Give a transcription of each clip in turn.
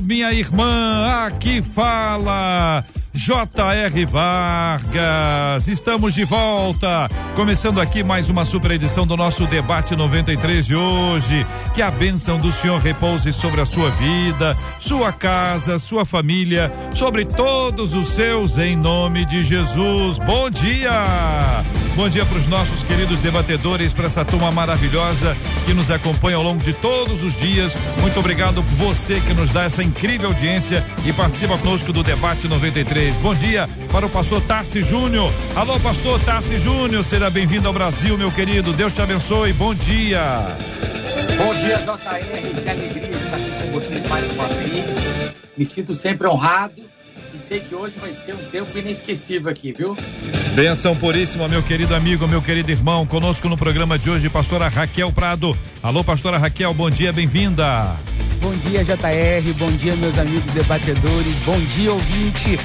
minha irmã. Aqui fala J.R. Vargas. Estamos de volta, começando aqui mais uma super edição do nosso debate 93 de hoje. Que a bênção do Senhor repouse sobre a sua vida, sua casa, sua família, sobre todos os seus, em nome de Jesus. Bom dia! Bom dia para os nossos queridos debatedores, para essa turma maravilhosa que nos acompanha ao longo de todos os dias. Muito obrigado você que nos dá essa incrível audiência e participa conosco do debate 93. Bom dia para o pastor Tassi Júnior. Alô, pastor Tassi Júnior, seja bem-vindo ao Brasil, meu querido. Deus te abençoe. Bom dia. Bom dia, JR. Que alegria estar aqui com vocês mais uma vez. Me sinto sempre honrado e sei que hoje vai ser um tempo inesquecível aqui, viu? Benção puríssima, meu querido amigo, meu querido irmão. Conosco no programa de hoje, pastora Raquel Prado. Alô, pastora Raquel, bom dia, bem-vinda. Bom dia, JR. Bom dia, meus amigos debatedores. Bom dia, ouvinte.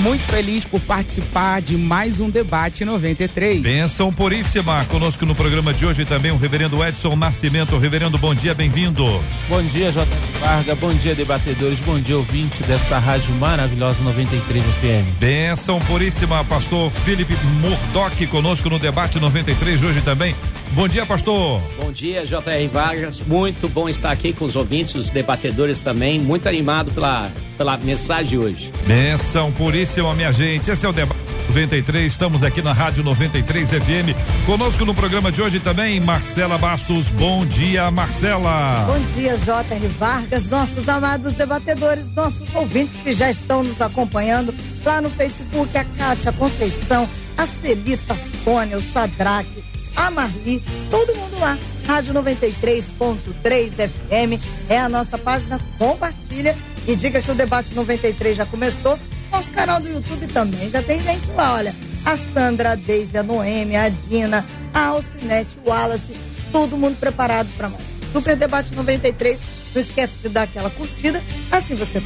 Muito feliz por participar de mais um debate 93. Benção puríssima. Conosco no programa de hoje também o reverendo Edson Nascimento. Reverendo, bom dia, bem-vindo. Bom dia, JR Varga. Bom dia, debatedores. Bom dia, ouvinte desta rádio maravilhosa 93 FM. Benção puríssima, pastor Felipe Murdock conosco no debate 93 de hoje também. Bom dia, pastor. Bom dia, JR Vargas. Muito bom estar aqui com os ouvintes, os debatedores também. Muito animado pela, pela mensagem de hoje. Benção puríssima, minha gente. Esse é o debate 93. Estamos aqui na Rádio 93 FM. Conosco no programa de hoje também, Marcela Bastos. Bom dia, Marcela. Bom dia, J.R. Vargas, nossos amados debatedores, nossos ouvintes que já estão nos acompanhando lá no Facebook, a Kátia Conceição, a Celita, a Sônia, o Sadraque, a Marli, todo mundo lá. Rádio 93.3 FM é a nossa página. Compartilha e diga que o debate 93 já começou. Nosso canal do YouTube também já tem gente lá, olha. A Sandra, a Deise, a Noemi, a Dina, a Alcinete, o Wallace, todo mundo preparado para mais. Super Debate 93. Não esquece de dar aquela curtida, assim você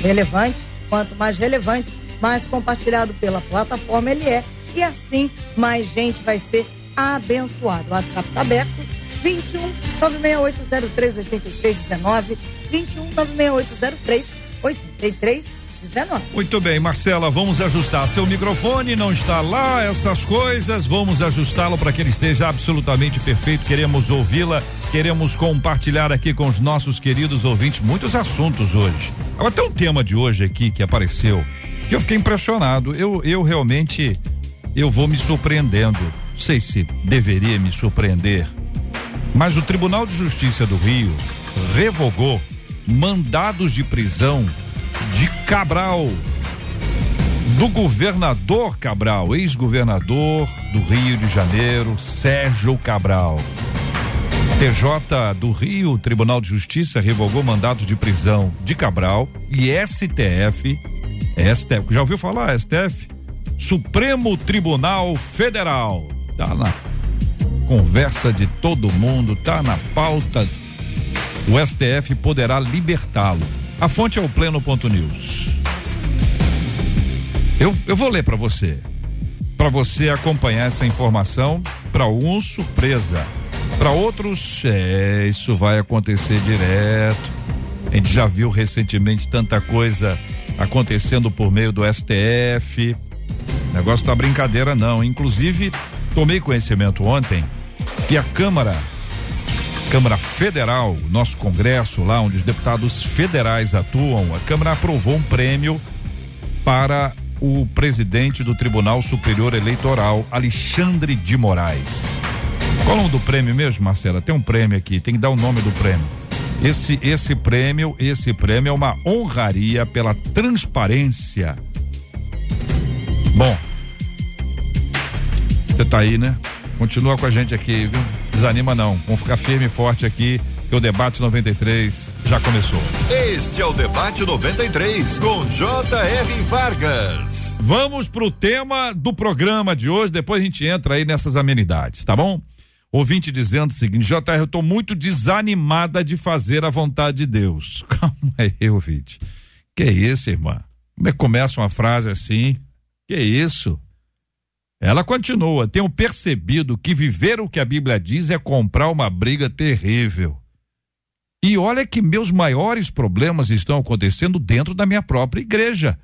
relevante. Quanto mais relevante, mais compartilhado pela plataforma ele é. E assim mais gente vai ser abençoado. O WhatsApp está aberto. 21 96803 8319 21 96803 8319. Muito bem, Marcela, vamos ajustar seu microfone, não está lá, essas coisas, vamos ajustá-lo para que ele esteja absolutamente perfeito. Queremos ouvi-la, queremos compartilhar aqui com os nossos queridos ouvintes muitos assuntos hoje. Agora tem um tema de hoje aqui que apareceu, que eu fiquei impressionado. Eu, eu realmente, eu vou me surpreendendo. Não sei se deveria me surpreender, mas o Tribunal de Justiça do Rio revogou mandados de prisão de Cabral, do governador Cabral, ex-governador do Rio de Janeiro, Sérgio Cabral. TJ do Rio, Tribunal de Justiça revogou mandados de prisão de Cabral e STF, STF, já ouviu falar STF? Supremo Tribunal Federal. Tá na conversa de todo mundo, tá na pauta. O STF poderá libertá-lo. A fonte é o pleno.news. Eu, eu vou ler para você. Para você acompanhar essa informação, para alguns surpresa, para outros, é, isso vai acontecer direto. A gente já viu recentemente tanta coisa acontecendo por meio do STF. O negócio tá brincadeira não. Inclusive, tomei conhecimento ontem que a Câmara Câmara Federal, nosso Congresso, lá onde os deputados federais atuam, a Câmara aprovou um prêmio para o presidente do Tribunal Superior Eleitoral, Alexandre de Moraes. Qual é o nome do prêmio mesmo, Marcela? Tem um prêmio aqui, tem que dar o nome do prêmio. Esse esse prêmio, esse prêmio é uma honraria pela transparência. Bom, você tá aí, né? Continua com a gente aqui, viu? Desanima não. Vamos ficar firme e forte aqui, que o debate 93 já começou. Este é o Debate 93, com J.R. Vargas. Vamos pro tema do programa de hoje, depois a gente entra aí nessas amenidades, tá bom? Ouvinte dizendo o seguinte, JR, eu tô muito desanimada de fazer a vontade de Deus. Calma aí, ouvinte. Que isso, irmã? Como é que começa uma frase assim? Que isso? Ela continua: Tenho percebido que viver o que a Bíblia diz é comprar uma briga terrível. E olha que meus maiores problemas estão acontecendo dentro da minha própria igreja.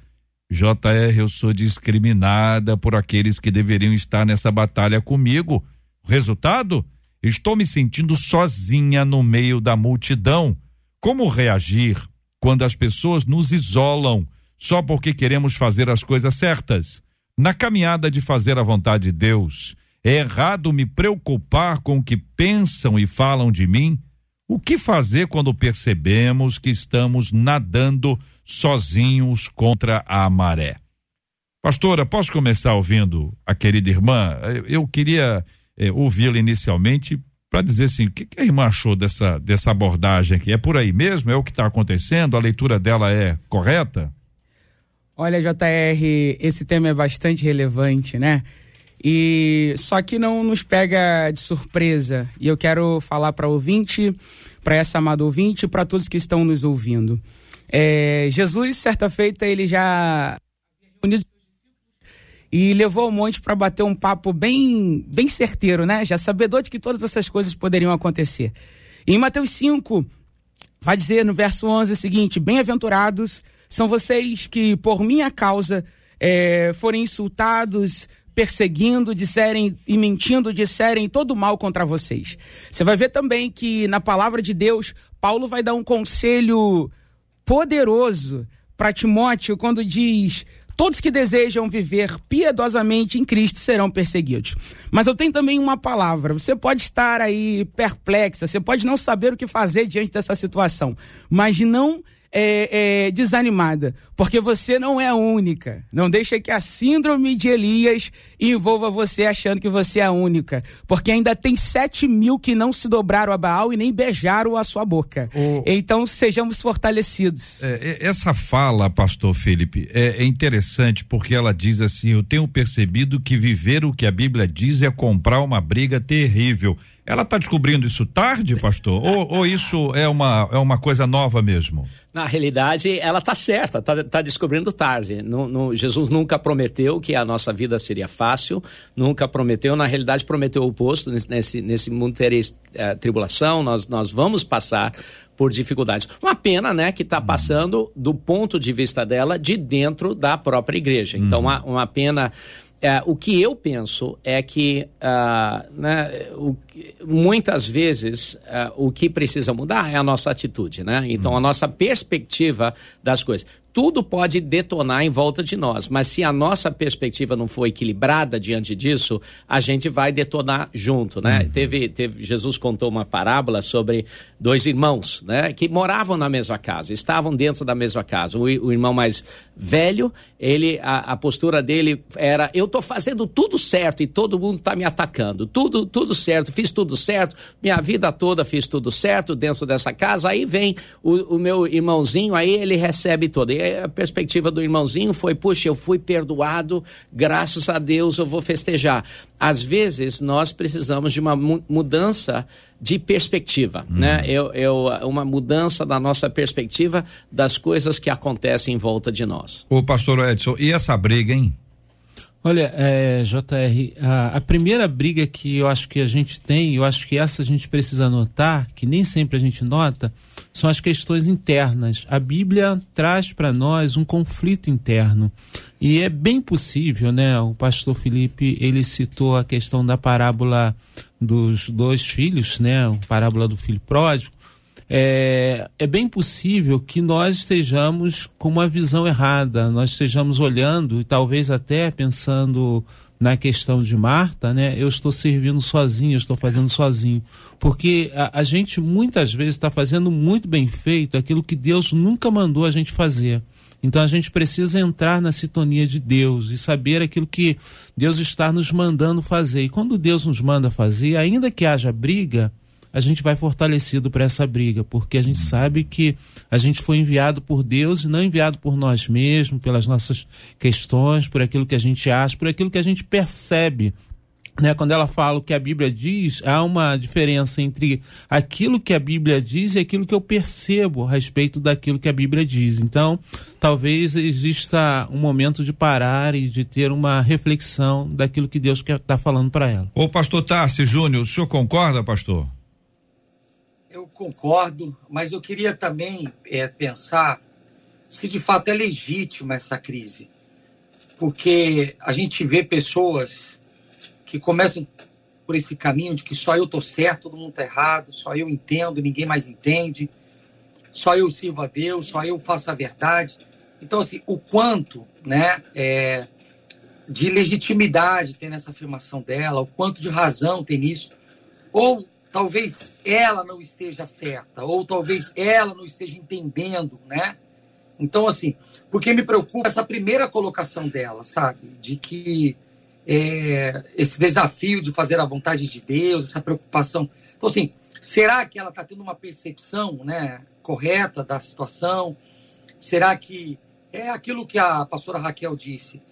JR, eu sou discriminada por aqueles que deveriam estar nessa batalha comigo. Resultado? Estou me sentindo sozinha no meio da multidão. Como reagir quando as pessoas nos isolam só porque queremos fazer as coisas certas? Na caminhada de fazer a vontade de Deus, é errado me preocupar com o que pensam e falam de mim? O que fazer quando percebemos que estamos nadando sozinhos contra a maré? Pastora, posso começar ouvindo a querida irmã? Eu queria eh, ouvi-la inicialmente para dizer assim, o que, que, a irmã achou dessa, dessa abordagem aqui? É por aí mesmo? É o que está acontecendo? A leitura dela é correta? Olha, JR, esse tema é bastante relevante, né? E só que não nos pega de surpresa. E eu quero falar para ouvinte, para essa amada ouvinte, para todos que estão nos ouvindo. É, Jesus, certa feita, ele já e levou ao monte para bater um papo bem, bem certeiro, né? Já sabedor de que todas essas coisas poderiam acontecer. E em Mateus 5, vai dizer no verso 11 o seguinte: Bem-aventurados são vocês que, por minha causa, é, forem insultados, perseguindo, disserem e mentindo, disserem todo mal contra vocês. Você vai ver também que na palavra de Deus, Paulo vai dar um conselho poderoso para Timóteo quando diz: Todos que desejam viver piedosamente em Cristo serão perseguidos. Mas eu tenho também uma palavra. Você pode estar aí perplexa, você pode não saber o que fazer diante dessa situação, mas não é, é, desanimada, porque você não é a única. Não deixa que a síndrome de Elias envolva você achando que você é a única, porque ainda tem sete mil que não se dobraram a Baal e nem beijaram a sua boca. O... Então sejamos fortalecidos. É, é essa fala, pastor Felipe, é, é interessante porque ela diz assim: Eu tenho percebido que viver o que a Bíblia diz é comprar uma briga terrível. Ela está descobrindo isso tarde, pastor? ou, ou, isso é uma, é uma coisa nova mesmo? Na realidade, ela está certa, está tá descobrindo tarde. No, no, Jesus nunca prometeu que a nossa vida seria fácil, nunca prometeu, na realidade, prometeu o oposto. Nesse, nesse mundo teria uh, tribulação, nós, nós vamos passar por dificuldades. Uma pena, né, que está passando do ponto de vista dela de dentro da própria igreja. Então, uhum. uma, uma pena é, o que eu penso é que uh, né, o, muitas vezes uh, o que precisa mudar é a nossa atitude, né? Então a nossa perspectiva das coisas tudo pode detonar em volta de nós, mas se a nossa perspectiva não for equilibrada diante disso, a gente vai detonar junto, né? Uhum. Teve, teve, Jesus contou uma parábola sobre dois irmãos, né? Que moravam na mesma casa, estavam dentro da mesma casa. O, o irmão mais velho, ele, a, a, postura dele era, eu tô fazendo tudo certo e todo mundo tá me atacando, tudo, tudo certo, fiz tudo certo, minha vida toda fiz tudo certo dentro dessa casa, aí vem o, o meu irmãozinho, aí ele recebe todo. E a perspectiva do irmãozinho foi: puxa, eu fui perdoado, graças a Deus eu vou festejar. Às vezes nós precisamos de uma mudança de perspectiva, hum. né? Eu, eu, uma mudança da nossa perspectiva das coisas que acontecem em volta de nós. O pastor Edson, e essa briga, hein? Olha, é, JR, a, a, primeira briga que eu acho que a gente tem, eu acho que essa a gente precisa notar, que nem sempre a gente nota, são as questões internas. A Bíblia traz para nós um conflito interno. E é bem possível, né? O pastor Felipe, ele citou a questão da parábola dos dois filhos, né? A parábola do filho pródigo é, é bem possível que nós estejamos com uma visão errada, nós estejamos olhando e talvez até pensando na questão de Marta, né? Eu estou servindo sozinho, eu estou fazendo sozinho. Porque a, a gente muitas vezes está fazendo muito bem feito aquilo que Deus nunca mandou a gente fazer. Então a gente precisa entrar na sintonia de Deus e saber aquilo que Deus está nos mandando fazer. E quando Deus nos manda fazer, ainda que haja briga, a gente vai fortalecido para essa briga, porque a gente sabe que a gente foi enviado por Deus e não enviado por nós mesmos, pelas nossas questões, por aquilo que a gente acha, por aquilo que a gente percebe né, quando ela fala o que a Bíblia diz, há uma diferença entre aquilo que a Bíblia diz e aquilo que eu percebo a respeito daquilo que a Bíblia diz. Então, talvez exista um momento de parar e de ter uma reflexão daquilo que Deus está falando para ela. Ô, pastor Tarsi Júnior, o senhor concorda, pastor? Eu concordo, mas eu queria também é, pensar se de fato é legítima essa crise. Porque a gente vê pessoas que começam por esse caminho de que só eu tô certo, todo mundo tá errado, só eu entendo, ninguém mais entende, só eu sirvo a Deus, só eu faço a verdade. Então, assim, o quanto, né, é, de legitimidade tem nessa afirmação dela, o quanto de razão tem nisso, ou talvez ela não esteja certa, ou talvez ela não esteja entendendo, né? Então, assim, porque me preocupa essa primeira colocação dela, sabe? De que é, esse desafio de fazer a vontade de Deus, essa preocupação. Então, assim, será que ela está tendo uma percepção né, correta da situação? Será que é aquilo que a pastora Raquel disse?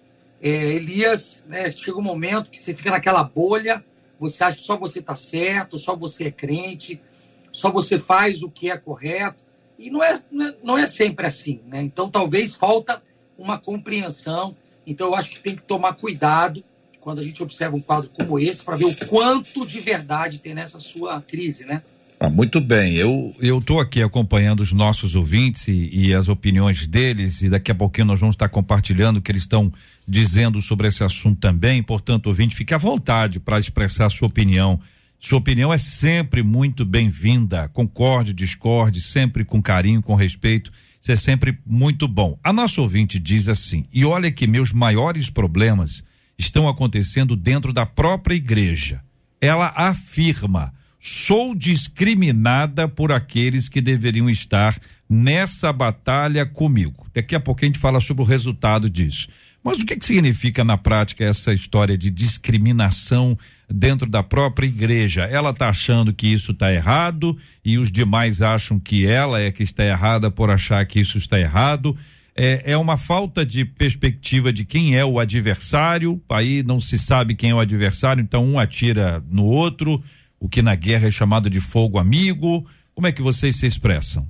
É, Elias, né, chega um momento que você fica naquela bolha, você acha que só você está certo, só você é crente, só você faz o que é correto. E não é, não é sempre assim. Né? Então, talvez falta uma compreensão. Então, eu acho que tem que tomar cuidado quando a gente observa um quadro como esse, para ver o quanto de verdade tem nessa sua crise, né? Ah, muito bem, eu eu estou aqui acompanhando os nossos ouvintes e, e, as opiniões deles e daqui a pouquinho nós vamos estar compartilhando o que eles estão dizendo sobre esse assunto também. Portanto, ouvinte, fique à vontade para expressar sua opinião. Sua opinião é sempre muito bem-vinda. Concorde, discorde, sempre com carinho, com respeito. Isso é sempre muito bom. A nossa ouvinte diz assim: e olha que meus maiores problemas estão acontecendo dentro da própria igreja. Ela afirma: sou discriminada por aqueles que deveriam estar nessa batalha comigo. Daqui a pouco a gente fala sobre o resultado disso. Mas o que, que significa na prática essa história de discriminação dentro da própria igreja? Ela está achando que isso está errado e os demais acham que ela é que está errada por achar que isso está errado é, é uma falta de perspectiva de quem é o adversário, aí não se sabe quem é o adversário, então um atira no outro, o que na guerra é chamado de fogo amigo. Como é que vocês se expressam?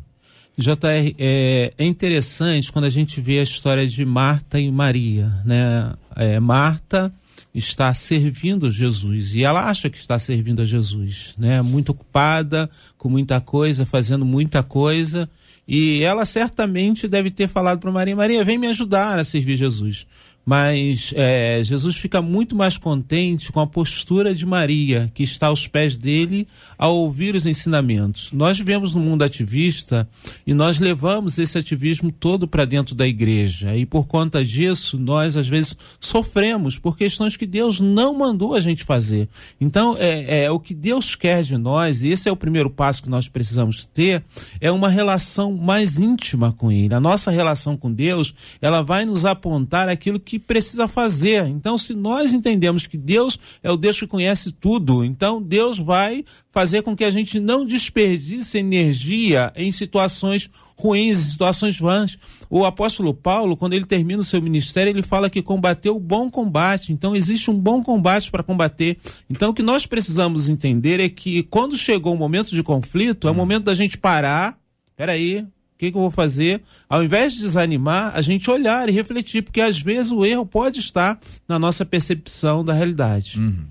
JR, é, é interessante quando a gente vê a história de Marta e Maria, né? É, Marta está servindo Jesus e ela acha que está servindo a Jesus, né? Muito ocupada com muita coisa, fazendo muita coisa e ela certamente deve ter falado para Maria: Maria, vem me ajudar a servir Jesus mas é, Jesus fica muito mais contente com a postura de Maria, que está aos pés dele ao ouvir os ensinamentos. Nós vivemos no mundo ativista e nós levamos esse ativismo todo para dentro da igreja, e por conta disso, nós às vezes sofremos por questões que Deus não mandou a gente fazer. Então, é, é o que Deus quer de nós, e esse é o primeiro passo que nós precisamos ter, é uma relação mais íntima com Ele. A nossa relação com Deus, ela vai nos apontar aquilo que que precisa fazer. Então, se nós entendemos que Deus é o Deus que conhece tudo, então Deus vai fazer com que a gente não desperdice energia em situações ruins, em situações vãs. O apóstolo Paulo, quando ele termina o seu ministério, ele fala que combateu o bom combate. Então, existe um bom combate para combater. Então, o que nós precisamos entender é que quando chegou o momento de conflito, é o momento da gente parar. Peraí, que, que eu vou fazer? Ao invés de desanimar, a gente olhar e refletir, porque às vezes o erro pode estar na nossa percepção da realidade. Uhum.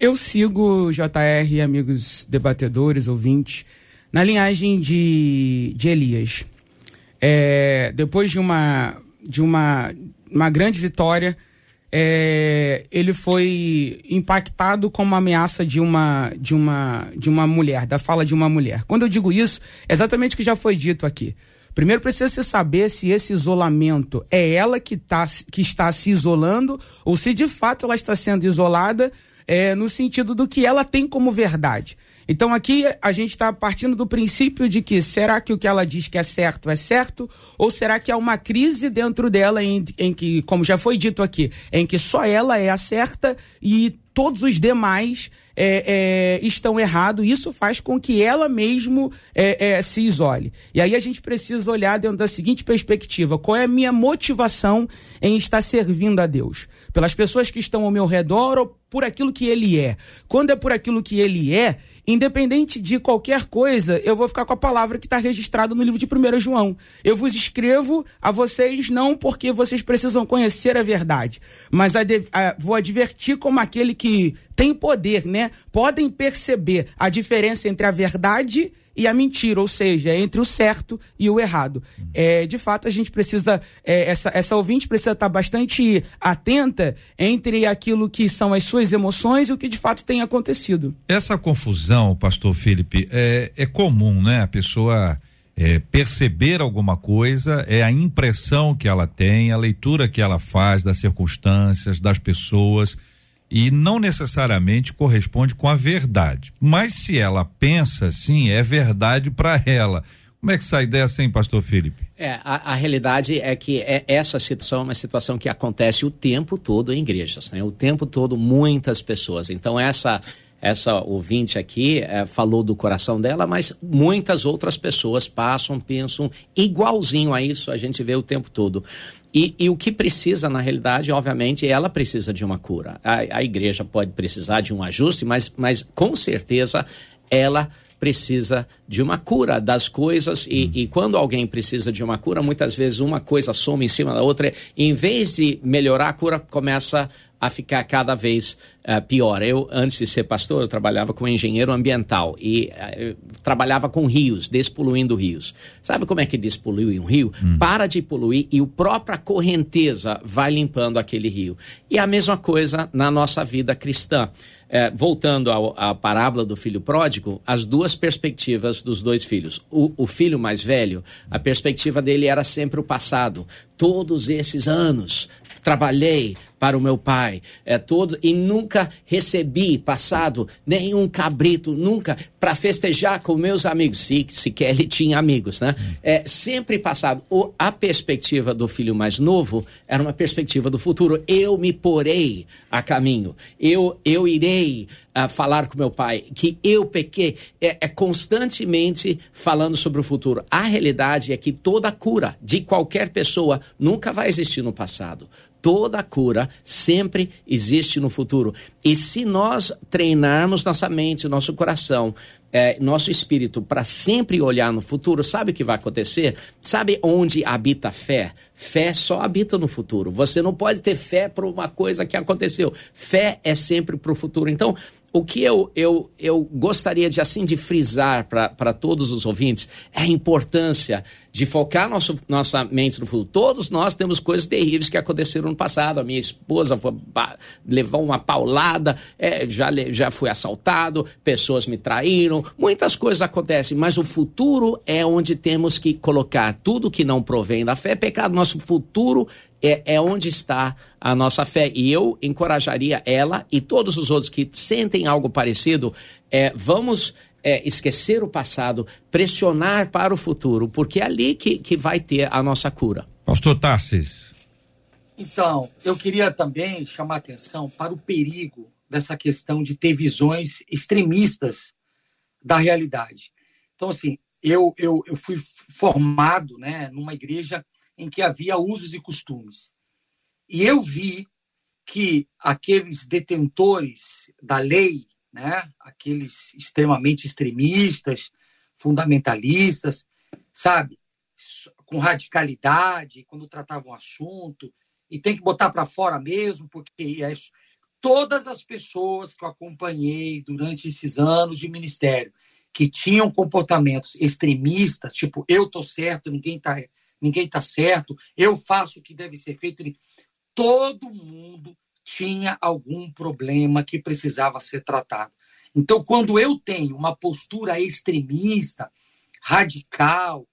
Eu sigo JR, amigos debatedores, ouvintes, na linhagem de, de Elias. É, depois de uma, de uma, uma grande vitória, é, ele foi impactado com uma ameaça de uma, de, uma, de uma mulher, da fala de uma mulher. Quando eu digo isso, é exatamente o que já foi dito aqui. Primeiro precisa se saber se esse isolamento é ela que, tá, que está se isolando ou se de fato ela está sendo isolada é, no sentido do que ela tem como verdade. Então aqui a gente está partindo do princípio de que será que o que ela diz que é certo é certo? Ou será que há uma crise dentro dela em, em que, como já foi dito aqui, em que só ela é a certa e todos os demais é, é, estão errados. Isso faz com que ela mesmo é, é, se isole. E aí a gente precisa olhar dentro da seguinte perspectiva: qual é a minha motivação em estar servindo a Deus? Pelas pessoas que estão ao meu redor ou por aquilo que Ele é? Quando é por aquilo que Ele é, independente de qualquer coisa, eu vou ficar com a palavra que está registrada no livro de 1 João. Eu vos escrevo a vocês não porque vocês precisam conhecer a verdade, mas a a, vou advertir como aquele que tem poder, né? Podem perceber a diferença entre a verdade e a mentira, ou seja, entre o certo e o errado. É, de fato, a gente precisa, é, essa, essa ouvinte precisa estar bastante atenta entre aquilo que são as suas emoções e o que de fato tem acontecido. Essa confusão, pastor Felipe, é, é comum, né? A pessoa é, perceber alguma coisa, é a impressão que ela tem, a leitura que ela faz das circunstâncias, das pessoas e não necessariamente corresponde com a verdade. Mas se ela pensa assim, é verdade para ela. Como é que sai dessa, hein, pastor Felipe? É, a, a realidade é que é, essa situação é uma situação que acontece o tempo todo em igrejas, né? O tempo todo, muitas pessoas. Então, essa essa ouvinte aqui é, falou do coração dela, mas muitas outras pessoas passam, pensam igualzinho a isso, a gente vê o tempo todo. E, e, o que precisa, na realidade, obviamente, ela precisa de uma cura. A, a igreja pode precisar de um ajuste, mas, mas com certeza ela precisa de uma cura das coisas e, hum. e, quando alguém precisa de uma cura, muitas vezes uma coisa soma em cima da outra. E, em vez de melhorar a cura, começa a ficar cada vez uh, pior. Eu, antes de ser pastor, eu trabalhava como engenheiro ambiental e uh, trabalhava com rios, despoluindo rios. Sabe como é que despolui um rio? Hum. Para de poluir e a própria correnteza vai limpando aquele rio. E a mesma coisa na nossa vida cristã. É, voltando à parábola do filho pródigo, as duas perspectivas dos dois filhos. O, o, filho mais velho, a perspectiva dele era sempre o passado. Todos esses anos trabalhei para o meu pai, é todo e nunca recebi passado nenhum cabrito, nunca para festejar com meus amigos, se sequer ele tinha amigos, né? É sempre passado. O, a perspectiva do filho mais novo era uma perspectiva do futuro. Eu me porei a caminho. Eu eu irei uh, falar com meu pai que eu pequei. É, é constantemente falando sobre o futuro. A realidade é que toda cura de qualquer pessoa nunca vai existir no passado toda cura sempre existe no futuro. E se nós treinarmos nossa mente, nosso coração, é, nosso espírito para sempre olhar no futuro, sabe o que vai acontecer? Sabe onde habita a fé? Fé só habita no futuro. Você não pode ter fé para uma coisa que aconteceu. Fé é sempre para o futuro. Então, o que eu, eu, eu gostaria de assim de frisar para todos os ouvintes é a importância de focar nosso, nossa mente no futuro. Todos nós temos coisas terríveis que aconteceram no passado. A minha esposa foi, levou uma paulada, é, já, já fui assaltado, pessoas me traíram, muitas coisas acontecem, mas o futuro é onde temos que colocar tudo que não provém da fé pecado. Nosso futuro é, é onde está a nossa fé. E eu encorajaria ela e todos os outros que sentem algo parecido, é, vamos é, esquecer o passado, pressionar para o futuro, porque é ali que, que vai ter a nossa cura. Pastor Tassis. Então, eu queria também chamar a atenção para o perigo dessa questão de ter visões extremistas da realidade. Então, assim, eu, eu, eu fui formado né, numa igreja em que havia usos e costumes. E eu vi que aqueles detentores da lei, né, aqueles extremamente extremistas, fundamentalistas, sabe, com radicalidade, quando tratavam o assunto, e tem que botar para fora mesmo, porque é todas as pessoas que eu acompanhei durante esses anos de ministério, que tinham comportamentos extremistas, tipo, eu tô certo, ninguém tá ninguém está certo, eu faço o que deve ser feito. Todo mundo tinha algum problema que precisava ser tratado. Então, quando eu tenho uma postura extremista, radical,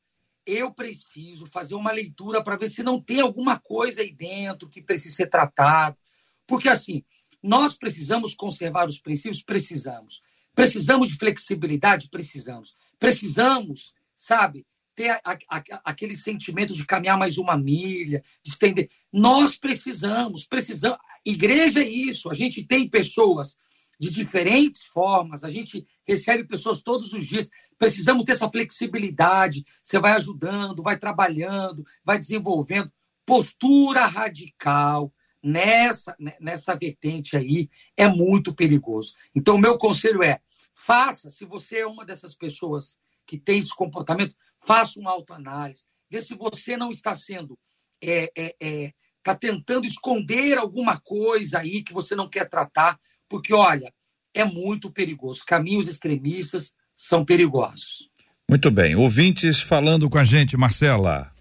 eu preciso fazer uma leitura para ver se não tem alguma coisa aí dentro que precisa ser tratado. Porque, assim, nós precisamos conservar os princípios? Precisamos. Precisamos de flexibilidade? Precisamos. Precisamos, sabe, ter a, a, aquele sentimento de caminhar mais uma milha, de estender. Nós precisamos, precisamos. Igreja é isso. A gente tem pessoas de diferentes formas. A gente recebe pessoas todos os dias. Precisamos ter essa flexibilidade. Você vai ajudando, vai trabalhando, vai desenvolvendo. Postura radical nessa, nessa vertente aí é muito perigoso. Então, meu conselho é: faça, se você é uma dessas pessoas que tem esse comportamento, faça uma autoanálise. Vê se você não está sendo. É, é, é, está tentando esconder alguma coisa aí que você não quer tratar, porque, olha, é muito perigoso. Caminhos extremistas são perigosos. Muito bem. Ouvintes falando com a gente, Marcela.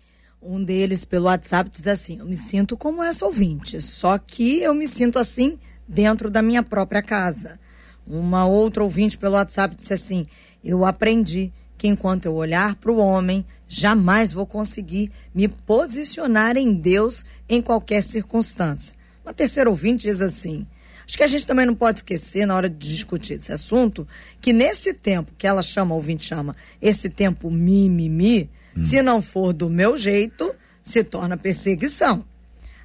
Um deles, pelo WhatsApp, diz assim: Eu me sinto como essa ouvinte, só que eu me sinto assim dentro da minha própria casa. Uma outra ouvinte pelo WhatsApp disse assim: Eu aprendi que enquanto eu olhar para o homem, jamais vou conseguir me posicionar em Deus em qualquer circunstância. Uma terceira ouvinte diz assim: Acho que a gente também não pode esquecer, na hora de discutir esse assunto, que nesse tempo que ela chama, ouvinte chama, esse tempo mimimi, mi, hum. se não for do meu jeito, se torna perseguição.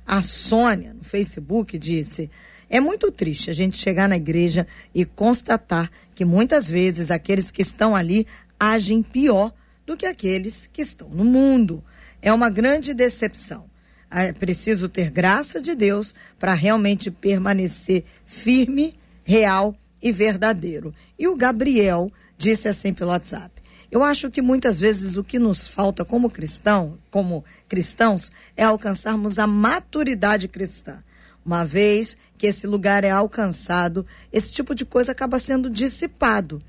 A Sônia, no Facebook, disse: é muito triste a gente chegar na igreja e constatar que muitas vezes aqueles que estão ali agem pior do que aqueles que estão no mundo. É uma grande decepção. É preciso ter graça de Deus para realmente permanecer firme, real e verdadeiro. E o Gabriel disse assim pelo WhatsApp: Eu acho que muitas vezes o que nos falta como cristão, como cristãos, é alcançarmos a maturidade cristã. Uma vez que esse lugar é alcançado, esse tipo de coisa acaba sendo dissipado.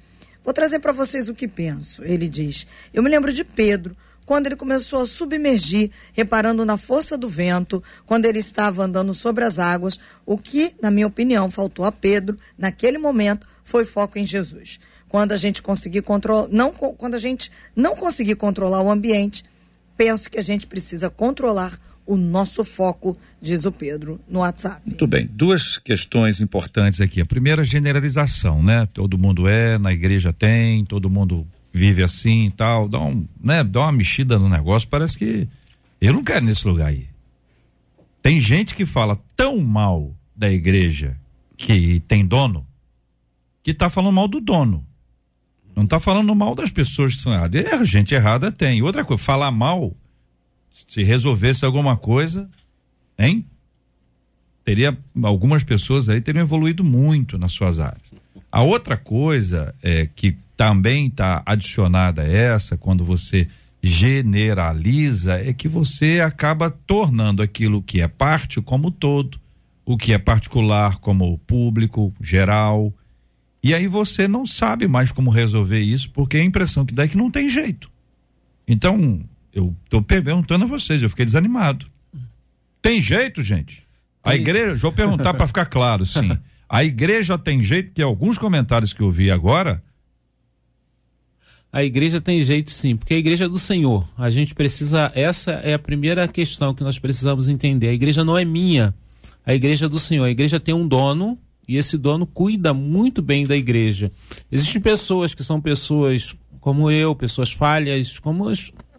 Vou trazer para vocês o que penso. Ele diz: Eu me lembro de Pedro, quando ele começou a submergir, reparando na força do vento, quando ele estava andando sobre as águas. O que, na minha opinião, faltou a Pedro naquele momento foi foco em Jesus. Quando a gente conseguir controlar, não, quando a gente não conseguir controlar o ambiente, penso que a gente precisa controlar o nosso foco, diz o Pedro no WhatsApp. Muito bem, duas questões importantes aqui. A primeira, generalização, né? Todo mundo é, na igreja tem, todo mundo vive assim e tal. Dá, um, né? Dá uma mexida no negócio, parece que eu não quero nesse lugar aí. Tem gente que fala tão mal da igreja que tem dono, que tá falando mal do dono. Não tá falando mal das pessoas que são erradas. É, gente errada tem. Outra coisa, falar mal se resolvesse alguma coisa, hein? Teria algumas pessoas aí teriam evoluído muito nas suas áreas. A outra coisa é que também está adicionada a essa, quando você generaliza, é que você acaba tornando aquilo que é parte como todo, o que é particular como público, geral. E aí você não sabe mais como resolver isso, porque a impressão que dá é que não tem jeito. Então, eu estou perguntando a vocês, eu fiquei desanimado. Tem jeito, gente? A igreja, vou perguntar para ficar claro, sim. A igreja tem jeito, que alguns comentários que eu vi agora. A igreja tem jeito sim, porque a igreja é do Senhor. A gente precisa, essa é a primeira questão que nós precisamos entender. A igreja não é minha, a igreja é do Senhor. A igreja tem um dono e esse dono cuida muito bem da igreja. Existem pessoas que são pessoas como eu, pessoas falhas, como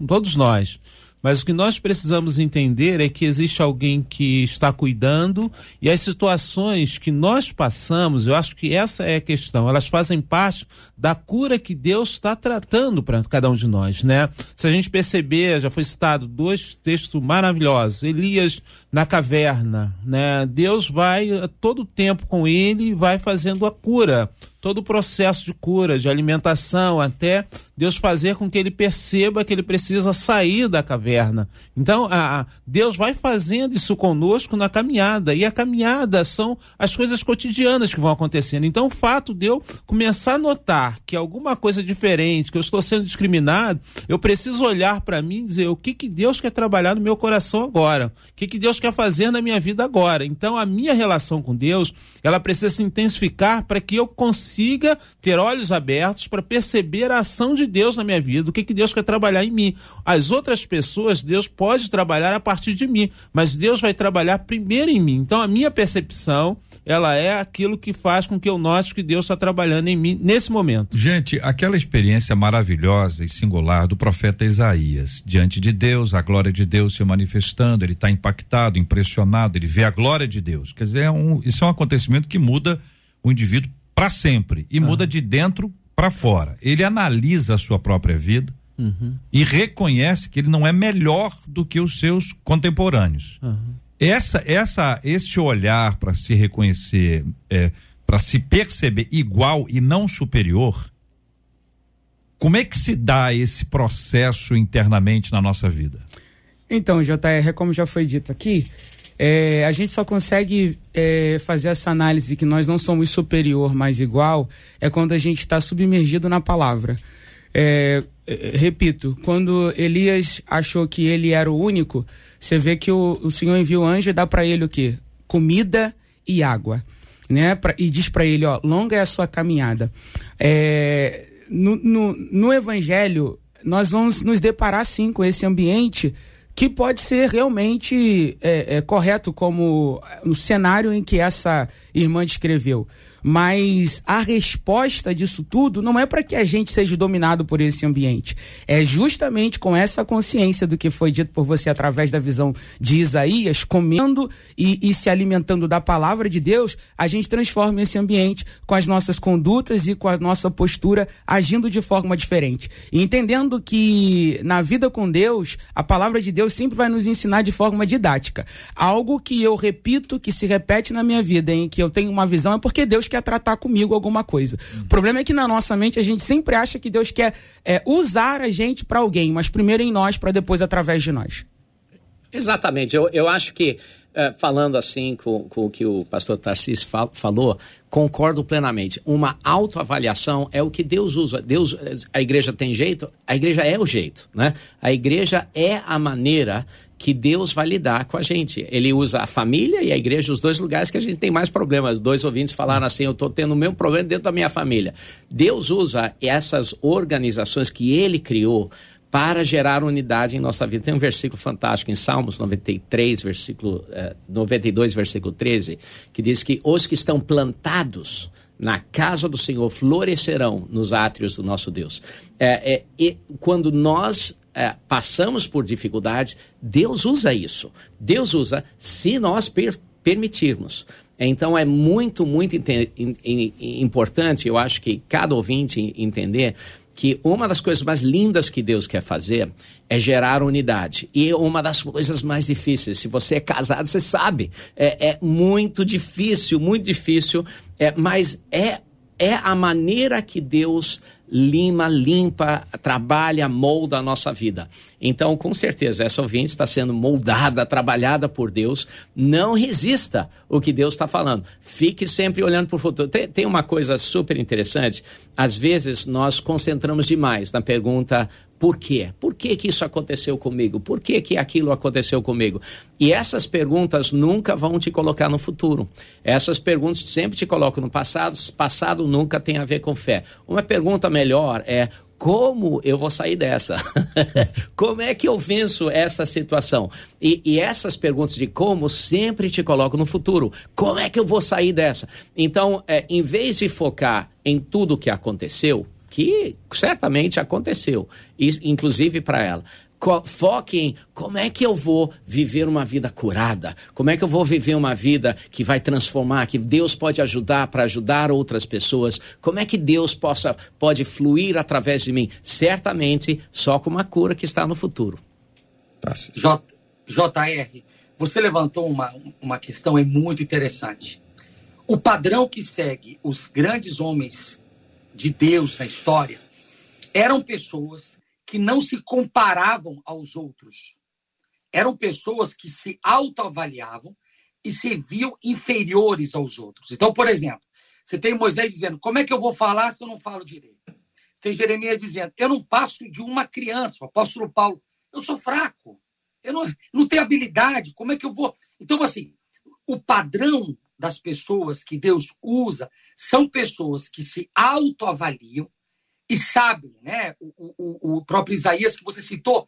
todos nós. Mas o que nós precisamos entender é que existe alguém que está cuidando e as situações que nós passamos, eu acho que essa é a questão, elas fazem parte da cura que Deus está tratando para cada um de nós, né? Se a gente perceber, já foi citado dois textos maravilhosos, Elias na caverna, né? Deus vai todo o tempo com ele vai fazendo a cura todo o processo de cura, de alimentação, até Deus fazer com que ele perceba que ele precisa sair da caverna. Então, a, a, Deus vai fazendo isso conosco na caminhada, e a caminhada são as coisas cotidianas que vão acontecendo. Então, o fato de eu começar a notar que alguma coisa diferente, que eu estou sendo discriminado, eu preciso olhar para mim e dizer o que, que Deus quer trabalhar no meu coração agora, o que, que Deus quer fazer na minha vida agora. Então, a minha relação com Deus, ela precisa se intensificar para que eu consiga ter olhos abertos para perceber a ação de Deus na minha vida, o que, que Deus quer trabalhar em mim. As outras pessoas, Deus pode trabalhar a partir de mim, mas Deus vai trabalhar primeiro em mim. Então, a minha percepção ela é aquilo que faz com que eu note que Deus está trabalhando em mim nesse momento. Gente, aquela experiência maravilhosa e singular do profeta Isaías, diante de Deus, a glória de Deus se manifestando, ele está impactado, impressionado, ele vê a glória de Deus. Quer dizer, é um, isso é um acontecimento que muda o indivíduo para sempre e muda de dentro para fora. Ele analisa a sua própria vida Uhum. e reconhece que ele não é melhor do que os seus contemporâneos. Uhum. Essa, essa, esse olhar para se reconhecer, é, para se perceber igual e não superior, como é que se dá esse processo internamente na nossa vida? Então, JR, como já foi dito aqui, é, a gente só consegue é, fazer essa análise que nós não somos superior, mas igual, é quando a gente está submergido na palavra. É, é, repito, quando Elias achou que ele era o único, você vê que o, o Senhor envia o anjo e dá para ele o quê? Comida e água. Né? Pra, e diz para ele, ó, longa é a sua caminhada. É, no, no, no Evangelho, nós vamos nos deparar sim com esse ambiente que pode ser realmente é, é, correto como no cenário em que essa irmã descreveu. Mas a resposta disso tudo não é para que a gente seja dominado por esse ambiente. É justamente com essa consciência do que foi dito por você através da visão de Isaías, comendo e, e se alimentando da palavra de Deus, a gente transforma esse ambiente com as nossas condutas e com a nossa postura agindo de forma diferente. E entendendo que na vida com Deus, a palavra de Deus sempre vai nos ensinar de forma didática. Algo que eu repito, que se repete na minha vida, em que eu tenho uma visão, é porque Deus quer tratar comigo alguma coisa. O problema é que na nossa mente a gente sempre acha que Deus quer é, usar a gente para alguém, mas primeiro em nós, para depois através de nós. Exatamente. Eu, eu acho que, uh, falando assim com, com o que o pastor Tarcísio fal falou, concordo plenamente. Uma autoavaliação é o que Deus usa. Deus, a igreja tem jeito? A igreja é o jeito, né? A igreja é a maneira que Deus vai lidar com a gente. Ele usa a família e a igreja, os dois lugares que a gente tem mais problemas. Dois ouvintes falaram assim: eu estou tendo o mesmo problema dentro da minha família. Deus usa essas organizações que ele criou para gerar unidade em nossa vida. Tem um versículo fantástico em Salmos 93, versículo eh, 92, versículo 13, que diz que os que estão plantados na casa do Senhor florescerão nos átrios do nosso Deus. É, é, quando nós é, passamos por dificuldades, Deus usa isso. Deus usa se nós per permitirmos. Então é muito, muito importante, eu acho que cada ouvinte entender que uma das coisas mais lindas que Deus quer fazer é gerar unidade. E uma das coisas mais difíceis, se você é casado, você sabe, é, é muito difícil, muito difícil, é, mas é, é a maneira que Deus lima, limpa, trabalha, molda a nossa vida. Então, com certeza, essa ouvinte está sendo moldada, trabalhada por Deus. Não resista o que Deus está falando. Fique sempre olhando para o futuro. Tem, tem uma coisa super interessante. Às vezes, nós concentramos demais na pergunta por quê? Por que, que isso aconteceu comigo? Por que, que aquilo aconteceu comigo? E essas perguntas nunca vão te colocar no futuro. Essas perguntas sempre te colocam no passado. Passado nunca tem a ver com fé. Uma pergunta melhor é como eu vou sair dessa? como é que eu venço essa situação? E, e, essas perguntas de como sempre te colocam no futuro. Como é que eu vou sair dessa? Então, é, em vez de focar em tudo o que aconteceu, que certamente aconteceu, inclusive para ela. Foque em como é que eu vou viver uma vida curada, como é que eu vou viver uma vida que vai transformar, que Deus pode ajudar para ajudar outras pessoas, como é que Deus possa, pode fluir através de mim. Certamente só com uma cura que está no futuro. J, JR, você levantou uma, uma questão é muito interessante. O padrão que segue os grandes homens de Deus na história eram pessoas que não se comparavam aos outros. Eram pessoas que se autoavaliavam e se viam inferiores aos outros. Então, por exemplo, você tem Moisés dizendo: Como é que eu vou falar se eu não falo direito? Você tem Jeremias dizendo: Eu não passo de uma criança. O apóstolo Paulo: Eu sou fraco. Eu não, não tenho habilidade. Como é que eu vou. Então, assim, o padrão das pessoas que Deus usa são pessoas que se autoavaliam e sabem, né? O, o, o próprio Isaías que você citou,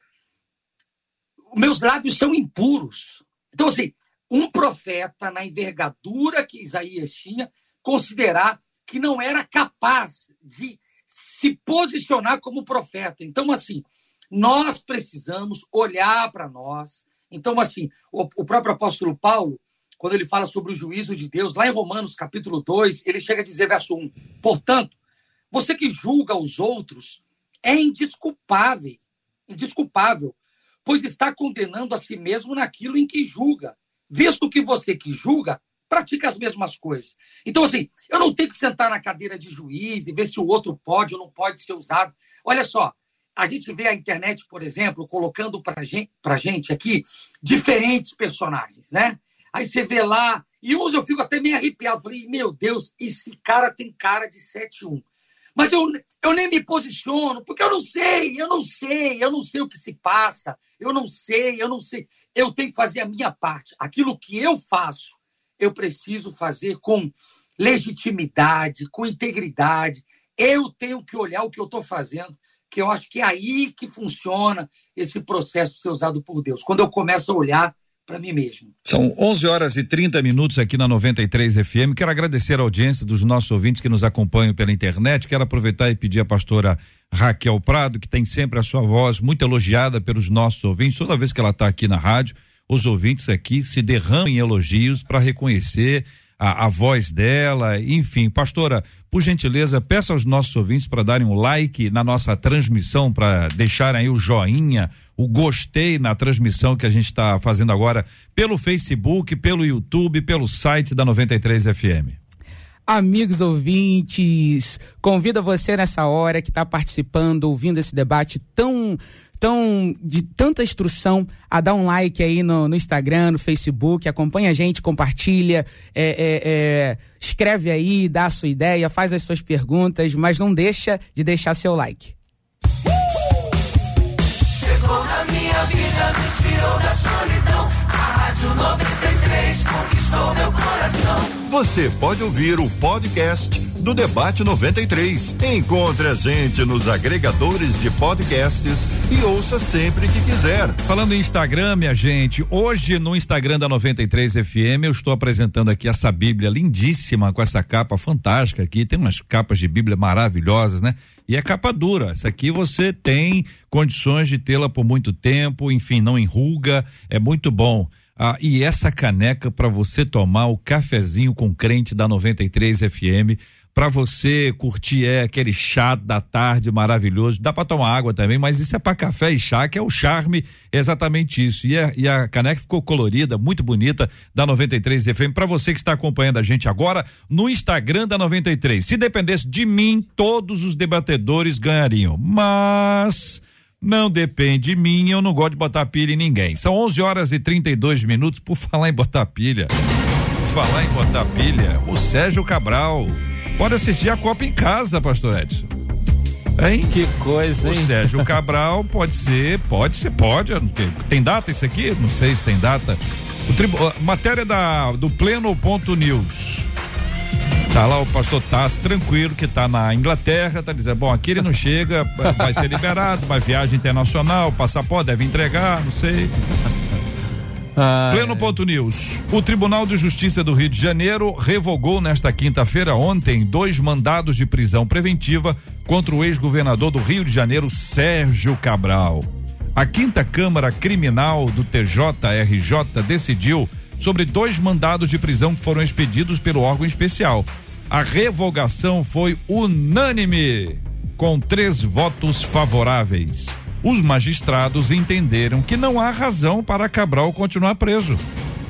meus lábios são impuros. Então, assim, um profeta, na envergadura que Isaías tinha, considerar que não era capaz de se posicionar como profeta. Então, assim, nós precisamos olhar para nós. Então, assim, o, o próprio apóstolo Paulo, quando ele fala sobre o juízo de Deus, lá em Romanos capítulo 2, ele chega a dizer, verso 1, portanto, você que julga os outros é indisculpável, indisculpável, pois está condenando a si mesmo naquilo em que julga, visto que você que julga pratica as mesmas coisas. Então, assim, eu não tenho que sentar na cadeira de juiz e ver se o outro pode ou não pode ser usado. Olha só, a gente vê a internet, por exemplo, colocando para gente, a gente aqui diferentes personagens, né? Aí você vê lá, e uns eu fico até meio arrepiado. Falei, meu Deus, esse cara tem cara de 7-1. Mas eu, eu nem me posiciono, porque eu não sei, eu não sei, eu não sei o que se passa, eu não sei, eu não sei. Eu tenho que fazer a minha parte. Aquilo que eu faço, eu preciso fazer com legitimidade, com integridade. Eu tenho que olhar o que eu estou fazendo, que eu acho que é aí que funciona esse processo ser usado por Deus. Quando eu começo a olhar para mim mesmo. São 11 horas e 30 minutos aqui na 93 FM. Quero agradecer a audiência dos nossos ouvintes que nos acompanham pela internet. Quero aproveitar e pedir à pastora Raquel Prado, que tem sempre a sua voz muito elogiada pelos nossos ouvintes. Toda vez que ela está aqui na rádio, os ouvintes aqui se derramam em elogios para reconhecer a, a, voz dela, enfim. Pastora, por gentileza, peça aos nossos ouvintes para darem um like na nossa transmissão, para deixarem aí o joinha, o gostei na transmissão que a gente está fazendo agora pelo Facebook, pelo YouTube, pelo site da 93 FM amigos ouvintes, convido você nessa hora que está participando, ouvindo esse debate tão, tão de tanta instrução, a dar um like aí no, no Instagram, no Facebook, acompanha a gente, compartilha, é, é, é, escreve aí, dá a sua ideia, faz as suas perguntas, mas não deixa de deixar seu like. Chegou na minha vida, me tirou da solidão, a Rádio 93 conquistou meu coração. Você pode ouvir o podcast do Debate 93. Encontre a gente nos agregadores de podcasts e ouça sempre que quiser. Falando em Instagram, minha gente, hoje no Instagram da 93 FM eu estou apresentando aqui essa Bíblia lindíssima com essa capa fantástica aqui. Tem umas capas de Bíblia maravilhosas, né? E é capa dura. Essa aqui você tem condições de tê-la por muito tempo, enfim, não enruga, é muito bom. Ah, e essa caneca para você tomar o cafezinho com crente da 93 FM, para você curtir é aquele chá da tarde maravilhoso. Dá para tomar água também, mas isso é para café e chá, que é o charme, exatamente isso. E a, e a caneca ficou colorida, muito bonita, da 93 FM. Para você que está acompanhando a gente agora no Instagram da 93. Se dependesse de mim, todos os debatedores ganhariam. Mas não depende de mim, eu não gosto de botar pilha em ninguém. São 11 horas e 32 minutos. Por falar em botar pilha, por falar em botar pilha, o Sérgio Cabral pode assistir a Copa em casa, Pastor Edson. Hein? Que coisa, hein? O Sérgio Cabral pode ser, pode ser, pode. Tem data isso aqui? Não sei se tem data. O tribu, matéria da, do Pleno Ponto News. Tá lá o pastor Tassi tranquilo, que tá na Inglaterra, tá dizendo, bom, aqui ele não chega, vai ser liberado, vai viagem internacional, passaporte deve entregar, não sei. Pleno é. ponto news. O Tribunal de Justiça do Rio de Janeiro revogou nesta quinta-feira, ontem, dois mandados de prisão preventiva contra o ex-governador do Rio de Janeiro, Sérgio Cabral. A quinta Câmara Criminal do TJRJ decidiu sobre dois mandados de prisão que foram expedidos pelo órgão especial. A revogação foi unânime, com três votos favoráveis. Os magistrados entenderam que não há razão para Cabral continuar preso.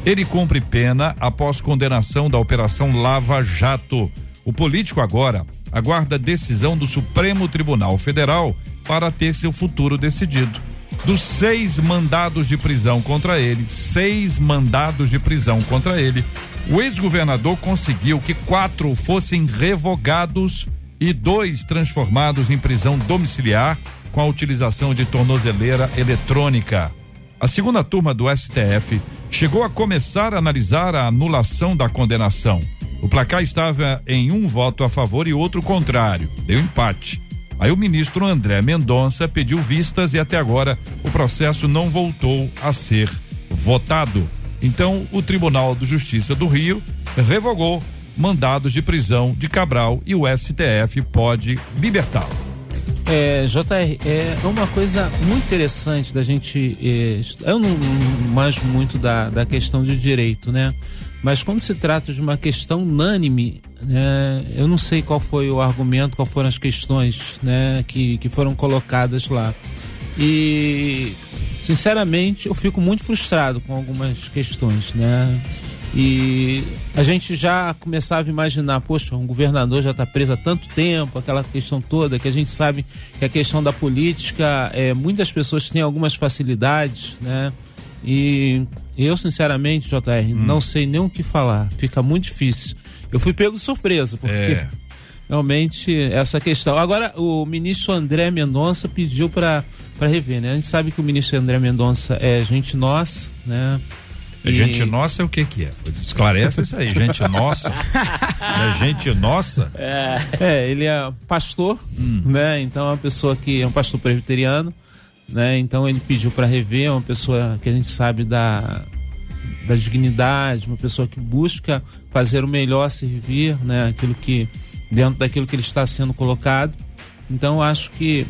Ele cumpre pena após condenação da Operação Lava Jato. O político agora aguarda decisão do Supremo Tribunal Federal para ter seu futuro decidido. Dos seis mandados de prisão contra ele, seis mandados de prisão contra ele, o ex-governador conseguiu que quatro fossem revogados e dois transformados em prisão domiciliar com a utilização de tornozeleira eletrônica. A segunda turma do STF chegou a começar a analisar a anulação da condenação. O placar estava em um voto a favor e outro contrário. Deu empate. Aí o ministro André Mendonça pediu vistas e até agora o processo não voltou a ser votado. Então, o Tribunal de Justiça do Rio revogou mandados de prisão de Cabral e o STF pode libertá-lo. É, JR, é uma coisa muito interessante da gente. É, eu não, manjo muito da, da questão de direito, né? Mas quando se trata de uma questão unânime, né, eu não sei qual foi o argumento, qual foram as questões né, que, que foram colocadas lá. E, sinceramente, eu fico muito frustrado com algumas questões, né? E a gente já começava a imaginar, poxa, um governador já está preso há tanto tempo, aquela questão toda, que a gente sabe que a questão da política, é, muitas pessoas têm algumas facilidades, né? E eu, sinceramente, JR, hum. não sei nem o que falar. Fica muito difícil. Eu fui pego de surpresa, porque é. realmente essa questão. Agora, o ministro André Mendonça pediu para rever, né? A gente sabe que o ministro André Mendonça é gente nossa, né? E... Gente nossa é o que que é? Esclarece isso aí, gente nossa. é gente nossa? É. é, ele é pastor, hum. né? Então é uma pessoa que é um pastor presbiteriano, né? Então ele pediu para rever, é uma pessoa que a gente sabe da da dignidade, uma pessoa que busca fazer o melhor servir, né? Aquilo que dentro daquilo que ele está sendo colocado. Então acho que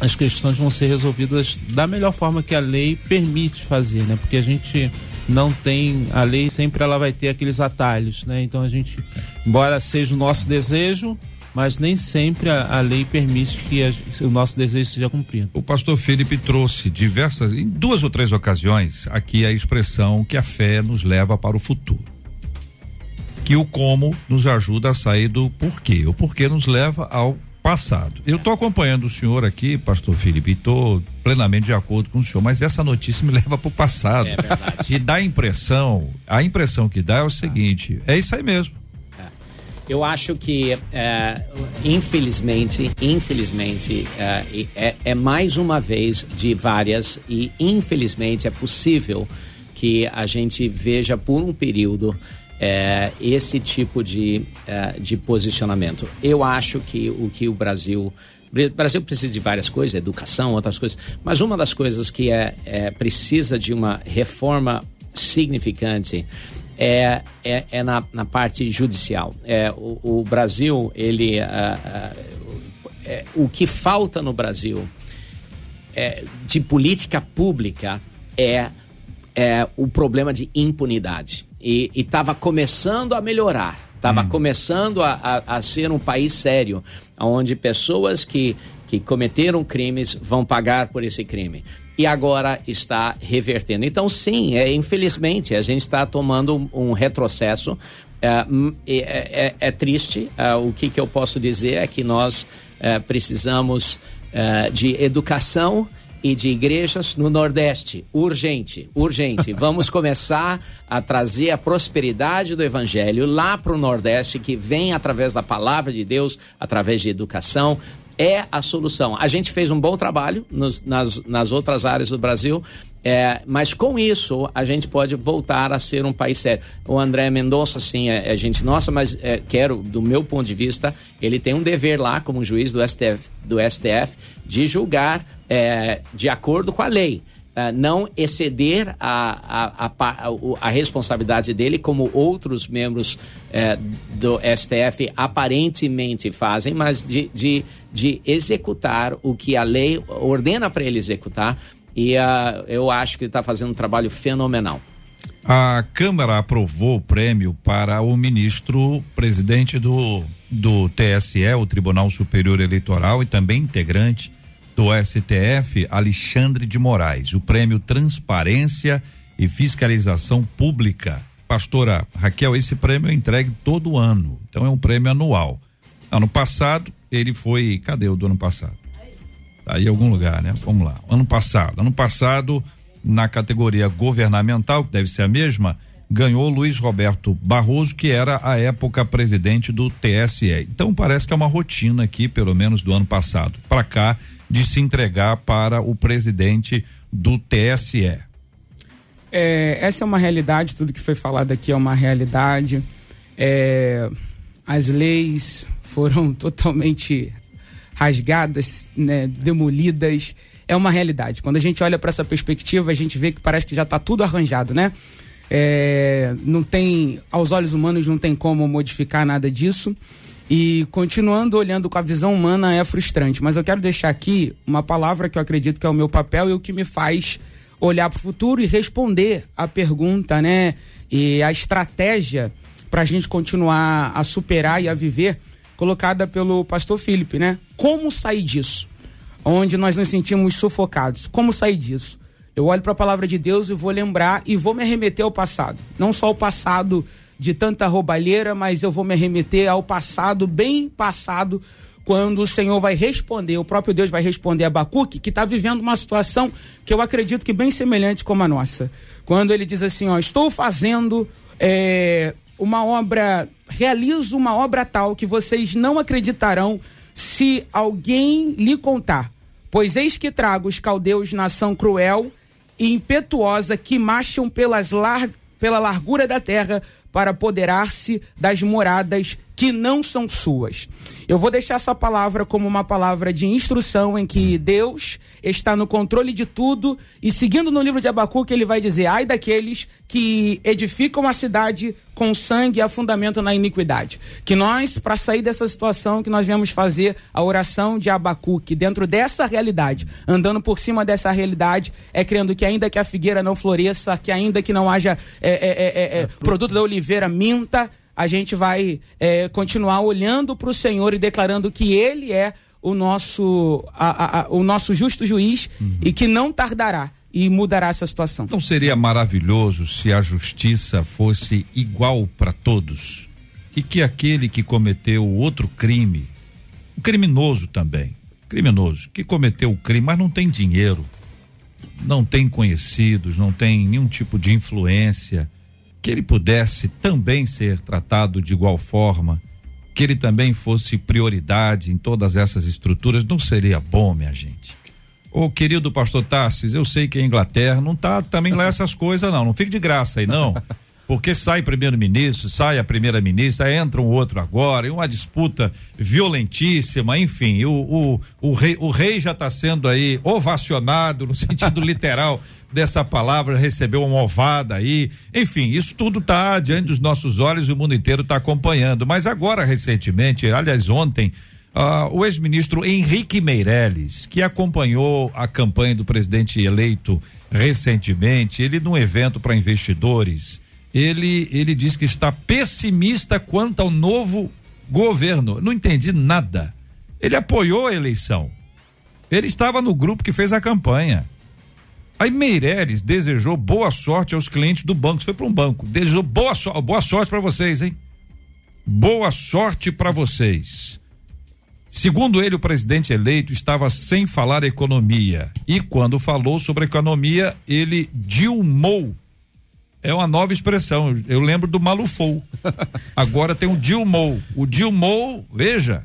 as questões vão ser resolvidas da melhor forma que a lei permite fazer, né? Porque a gente não tem a lei sempre ela vai ter aqueles atalhos, né? Então a gente, embora seja o nosso desejo, mas nem sempre a, a lei permite que a, o nosso desejo seja cumprido. O pastor Felipe trouxe diversas, em duas ou três ocasiões, aqui a expressão que a fé nos leva para o futuro. Que o como nos ajuda a sair do porquê. O porquê nos leva ao passado. Eu estou acompanhando o senhor aqui, pastor Felipe, estou plenamente de acordo com o senhor, mas essa notícia me leva para o passado. É verdade. E dá a impressão, a impressão que dá é o seguinte, é isso aí mesmo. É. Eu acho que, é, infelizmente, infelizmente, é, é, é, mais uma vez de várias e infelizmente é possível que a gente veja por um período é, esse tipo de, de posicionamento. Eu acho que o que o Brasil. O Brasil precisa de várias coisas, educação, outras coisas, mas uma das coisas que é, é precisa de uma reforma significante é, é, é na, na, parte judicial. É, o, o Brasil, ele. Uh, uh, o que falta no Brasil é, de política pública é, é o problema de impunidade e estava começando a melhorar, estava hum. começando a, a, a, ser um país sério, onde pessoas que, que cometeram crimes vão pagar por esse crime. E agora está revertendo. Então, sim, é, infelizmente, a gente está tomando um, retrocesso. É, é, é, é triste. É, o que, que eu posso dizer é que nós é, precisamos de educação e de igrejas no Nordeste. Urgente, urgente. Vamos começar a trazer a prosperidade do Evangelho lá para o Nordeste, que vem através da palavra de Deus, através de educação. É a solução. A gente fez um bom trabalho nos, nas, nas outras áreas do Brasil, é, mas com isso, a gente pode voltar a ser um país sério. O André Mendonça, sim, é, é gente nossa, mas é, quero, do meu ponto de vista, ele tem um dever lá, como juiz do STF, do STF de julgar é, de acordo com a lei. Uh, não exceder a, a, a, a, responsabilidade dele, como outros membros uh, do STF aparentemente fazem, mas de, de, de executar o que a lei ordena para ele executar. E uh, eu acho que está fazendo um trabalho fenomenal. A Câmara aprovou o prêmio para o ministro presidente do, do TSE, o Tribunal Superior Eleitoral, e também integrante do STF, Alexandre de Moraes. O prêmio Transparência e Fiscalização Pública. Pastora Raquel, esse prêmio é entregue todo ano, então é um prêmio anual. Ano passado, ele foi. Cadê o do ano passado? Aí algum lugar, né? Vamos lá. Ano passado. Ano passado, na categoria governamental, que deve ser a mesma, ganhou Luiz Roberto Barroso, que era a época presidente do TSE. Então parece que é uma rotina aqui, pelo menos do ano passado. Para cá, de se entregar para o presidente do TSE. É, essa é uma realidade, tudo que foi falado aqui é uma realidade. É, as leis foram totalmente rasgadas, né, demolidas. É uma realidade. Quando a gente olha para essa perspectiva, a gente vê que parece que já está tudo arranjado, né? É, não tem, aos olhos humanos, não tem como modificar nada disso. E continuando olhando com a visão humana é frustrante, mas eu quero deixar aqui uma palavra que eu acredito que é o meu papel e o que me faz olhar para o futuro e responder a pergunta, né? E a estratégia para a gente continuar a superar e a viver, colocada pelo pastor Felipe, né? Como sair disso? Onde nós nos sentimos sufocados. Como sair disso? Eu olho para a palavra de Deus e vou lembrar e vou me arremeter ao passado. Não só o passado de tanta roubalheira, mas eu vou me arremeter ao passado, bem passado, quando o Senhor vai responder, o próprio Deus vai responder a Abacuque, que está vivendo uma situação que eu acredito que bem semelhante como a nossa. Quando ele diz assim, ó, estou fazendo é, uma obra, realizo uma obra tal que vocês não acreditarão se alguém lhe contar. Pois eis que trago os caldeus nação cruel e impetuosa que marcham pelas lar pela largura da terra para apoderar-se das moradas que não são suas. Eu vou deixar essa palavra como uma palavra de instrução em que Deus está no controle de tudo e seguindo no livro de Abacuque ele vai dizer: "Ai daqueles que edificam a cidade com sangue e afundamento na iniquidade". Que nós, para sair dessa situação, que nós viemos fazer a oração de Abacuque dentro dessa realidade, andando por cima dessa realidade, é crendo que ainda que a figueira não floresça, que ainda que não haja é, é, é, é, é produto da oliveira minta, a gente vai é, continuar olhando para o Senhor e declarando que Ele é o nosso, a, a, o nosso justo juiz uhum. e que não tardará e mudará essa situação. Não seria maravilhoso se a justiça fosse igual para todos e que aquele que cometeu outro crime, um criminoso também, criminoso, que cometeu o crime, mas não tem dinheiro, não tem conhecidos, não tem nenhum tipo de influência, que ele pudesse também ser tratado de igual forma, que ele também fosse prioridade em todas essas estruturas, não seria bom, minha gente? Ô querido pastor Tassis, eu sei que a Inglaterra não tá também lá essas coisas, não. Não fique de graça aí, não. Porque sai primeiro-ministro, sai a primeira-ministra, entra um outro agora, e uma disputa violentíssima, enfim, o, o, o, rei, o rei já está sendo aí ovacionado no sentido literal dessa palavra, recebeu uma ovada aí. Enfim, isso tudo está diante dos nossos olhos e o mundo inteiro está acompanhando. Mas agora, recentemente, aliás, ontem, uh, o ex-ministro Henrique Meirelles, que acompanhou a campanha do presidente eleito recentemente, ele num evento para investidores, ele, ele diz que está pessimista quanto ao novo governo. Não entendi nada. Ele apoiou a eleição. Ele estava no grupo que fez a campanha. Aí Meireles desejou boa sorte aos clientes do banco. Isso foi para um banco. Desejou boa, so boa sorte para vocês, hein? Boa sorte para vocês. Segundo ele, o presidente eleito estava sem falar economia. E quando falou sobre economia, ele dilmou. É uma nova expressão. Eu lembro do malufou. Agora tem o dilmou. O dilmou, veja,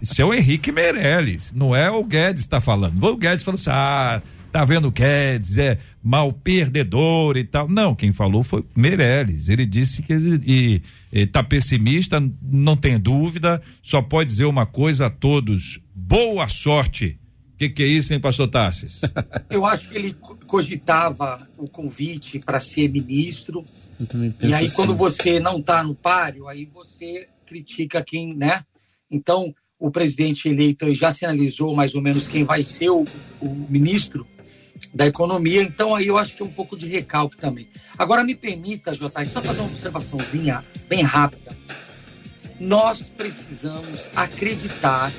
isso é o Henrique Meirelles. Não é o Guedes está falando. O Guedes falou assim: ah tá vendo Guedes, é mal perdedor e tal. Não, quem falou foi Meirelles. Ele disse que ele, está pessimista, não tem dúvida, só pode dizer uma coisa a todos: boa sorte. O que, que, é isso, hein, pastor Tassis? Eu acho que ele cogitava o convite para ser ministro. E aí, assim. quando você não está no páreo, aí você critica quem, né? Então, o presidente eleito já sinalizou mais ou menos quem vai ser o, o ministro da economia. Então aí eu acho que é um pouco de recalque também. Agora me permita, Jota, só fazer uma observaçãozinha bem rápida. Nós precisamos acreditar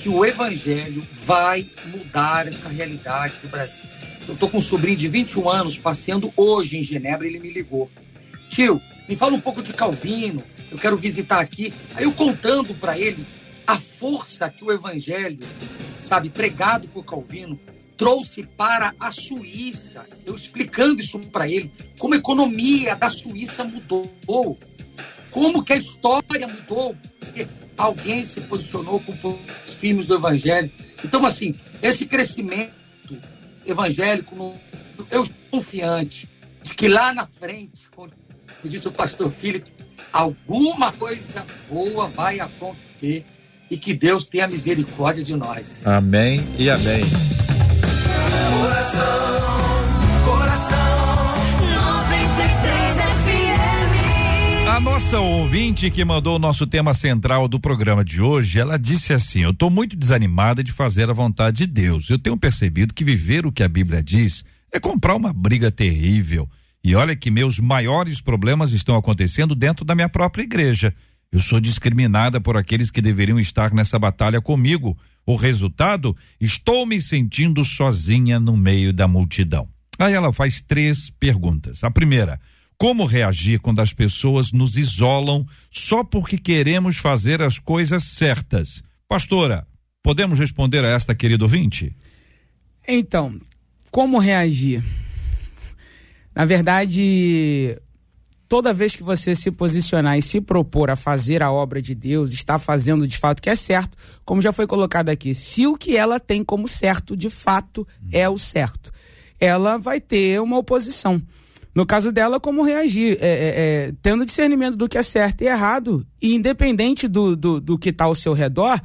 que o evangelho vai mudar essa realidade do Brasil. Eu estou com um sobrinho de 21 anos passeando hoje em Genebra, ele me ligou. Tio, me fala um pouco de Calvino, eu quero visitar aqui. Aí eu contando para ele a força que o evangelho, sabe, pregado por Calvino, trouxe para a Suíça, eu explicando isso para ele, como a economia da Suíça mudou, como que a história mudou, porque alguém se posicionou com os firmes do Evangelho. Então, assim, esse crescimento evangélico, eu estou confiante de que lá na frente, como disse o pastor Filipe, alguma coisa boa vai acontecer e que Deus tenha misericórdia de nós. Amém e amém. Essa ouvinte que mandou o nosso tema central do programa de hoje, ela disse assim: Eu estou muito desanimada de fazer a vontade de Deus. Eu tenho percebido que viver o que a Bíblia diz é comprar uma briga terrível. E olha que meus maiores problemas estão acontecendo dentro da minha própria igreja. Eu sou discriminada por aqueles que deveriam estar nessa batalha comigo. O resultado? Estou me sentindo sozinha no meio da multidão. Aí ela faz três perguntas. A primeira: como reagir quando as pessoas nos isolam só porque queremos fazer as coisas certas? Pastora, podemos responder a esta querido ouvinte? Então, como reagir? Na verdade, toda vez que você se posicionar e se propor a fazer a obra de Deus, está fazendo de fato o que é certo, como já foi colocado aqui, se o que ela tem como certo de fato é o certo, ela vai ter uma oposição. No caso dela, como reagir? É, é, é, tendo discernimento do que é certo e errado, e independente do, do, do que está ao seu redor,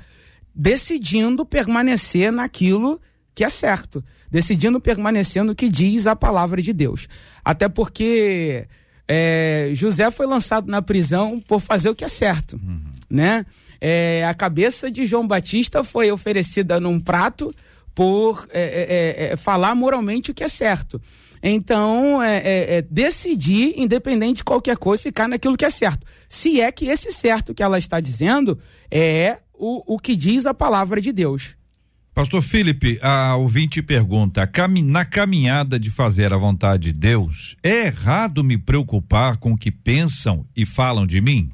decidindo permanecer naquilo que é certo, decidindo permanecer no que diz a palavra de Deus. Até porque é, José foi lançado na prisão por fazer o que é certo, uhum. né? É, a cabeça de João Batista foi oferecida num prato por é, é, é falar moralmente o que é certo. Então, é, é, é, decidir, independente de qualquer coisa, ficar naquilo que é certo. Se é que esse certo que ela está dizendo é o, o que diz a palavra de Deus. Pastor Felipe, a ouvinte pergunta: na caminhada de fazer a vontade de Deus, é errado me preocupar com o que pensam e falam de mim?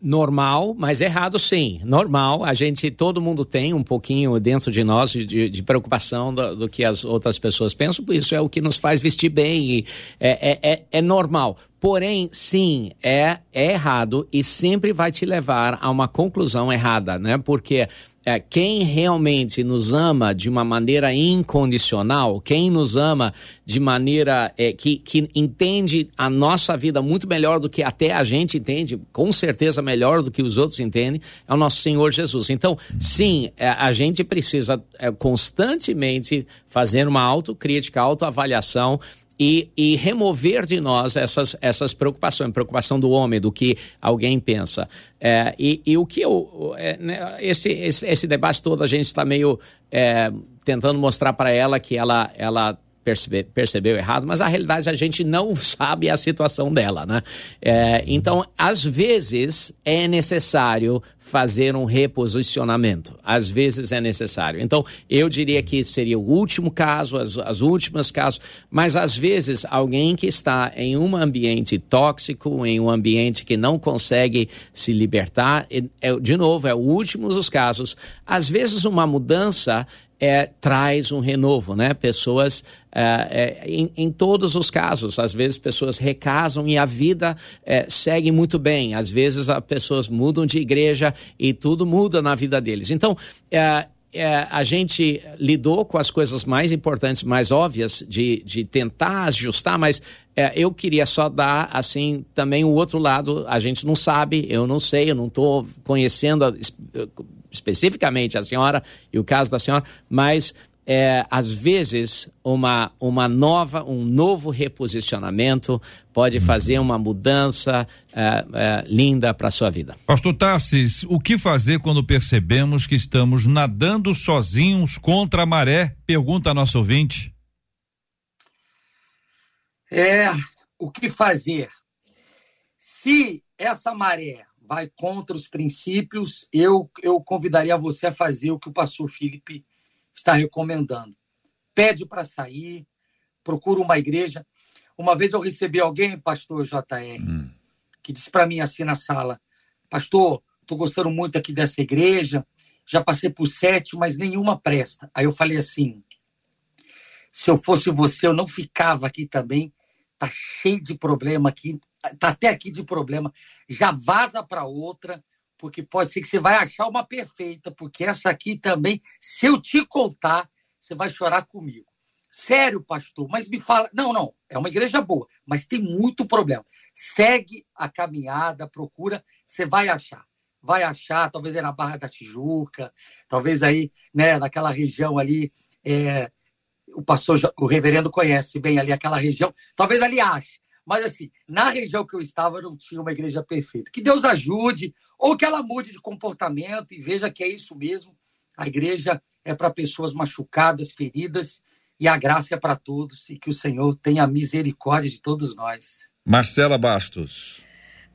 normal, mas errado sim. Normal, a gente, todo mundo tem um pouquinho dentro de nós de, de preocupação do, do, que as outras pessoas pensam, por isso é o que nos faz vestir bem é, é, é, é normal. Porém, sim, é, é errado e sempre vai te levar a uma conclusão errada, né? Porque é, quem realmente nos ama de uma maneira incondicional, quem nos ama de maneira é, que, que entende a nossa vida muito melhor do que até a gente entende, com certeza melhor do que os outros entendem, é o nosso Senhor Jesus. Então, sim, é, a gente precisa é, constantemente fazer uma autocrítica, autoavaliação e, e remover de nós essas, essas preocupações, preocupação do homem, do que alguém pensa. É, e, e, o que eu. É, né, esse, esse, esse, debate todo a gente está meio é, tentando mostrar para ela que ela, ela percebe, percebeu errado, mas a realidade a gente não sabe a situação dela, né? É, então, às vezes é necessário fazer um reposicionamento. Às vezes é necessário. Então, eu diria que seria o último caso, as, as últimas casos, mas às vezes alguém que está em um ambiente tóxico, em um ambiente que não consegue se libertar, é, de novo, é o último dos casos. Às vezes uma mudança é, traz um renovo, né? Pessoas, é, é, em, em, todos os casos, às vezes pessoas recasam e a vida é, segue muito bem. Às vezes as pessoas mudam de igreja e tudo muda na vida deles. Então, é, é, a gente lidou com as coisas mais importantes, mais óbvias, de, de tentar ajustar, mas eu queria só dar, assim, também o outro lado. A gente não sabe, eu não sei, eu não estou conhecendo especificamente a senhora e o caso da senhora, mas é, às vezes uma, uma nova, um novo reposicionamento pode fazer uma mudança é, é, linda para a sua vida. Pastor Tassis, o que fazer quando percebemos que estamos nadando sozinhos contra a maré? Pergunta a nosso ouvinte. É, o que fazer? Se essa maré vai contra os princípios, eu, eu convidaria você a fazer o que o pastor Felipe está recomendando. Pede para sair, procura uma igreja. Uma vez eu recebi alguém, pastor JR, hum. que disse para mim assim na sala: Pastor, estou gostando muito aqui dessa igreja, já passei por sete, mas nenhuma presta. Aí eu falei assim: se eu fosse você, eu não ficava aqui também. Tá cheio de problema aqui, tá até aqui de problema. Já vaza para outra, porque pode ser que você vai achar uma perfeita, porque essa aqui também, se eu te contar, você vai chorar comigo. Sério, pastor, mas me fala. Não, não, é uma igreja boa, mas tem muito problema. Segue a caminhada, procura, você vai achar. Vai achar, talvez é na Barra da Tijuca, talvez aí, né, naquela região ali, é, o pastor, o reverendo conhece bem ali aquela região, talvez ali ache. Mas assim, na região que eu estava não tinha uma igreja perfeita. Que Deus ajude ou que ela mude de comportamento e veja que é isso mesmo. A igreja é para pessoas machucadas, feridas e a graça é para todos e que o Senhor tenha misericórdia de todos nós. Marcela Bastos.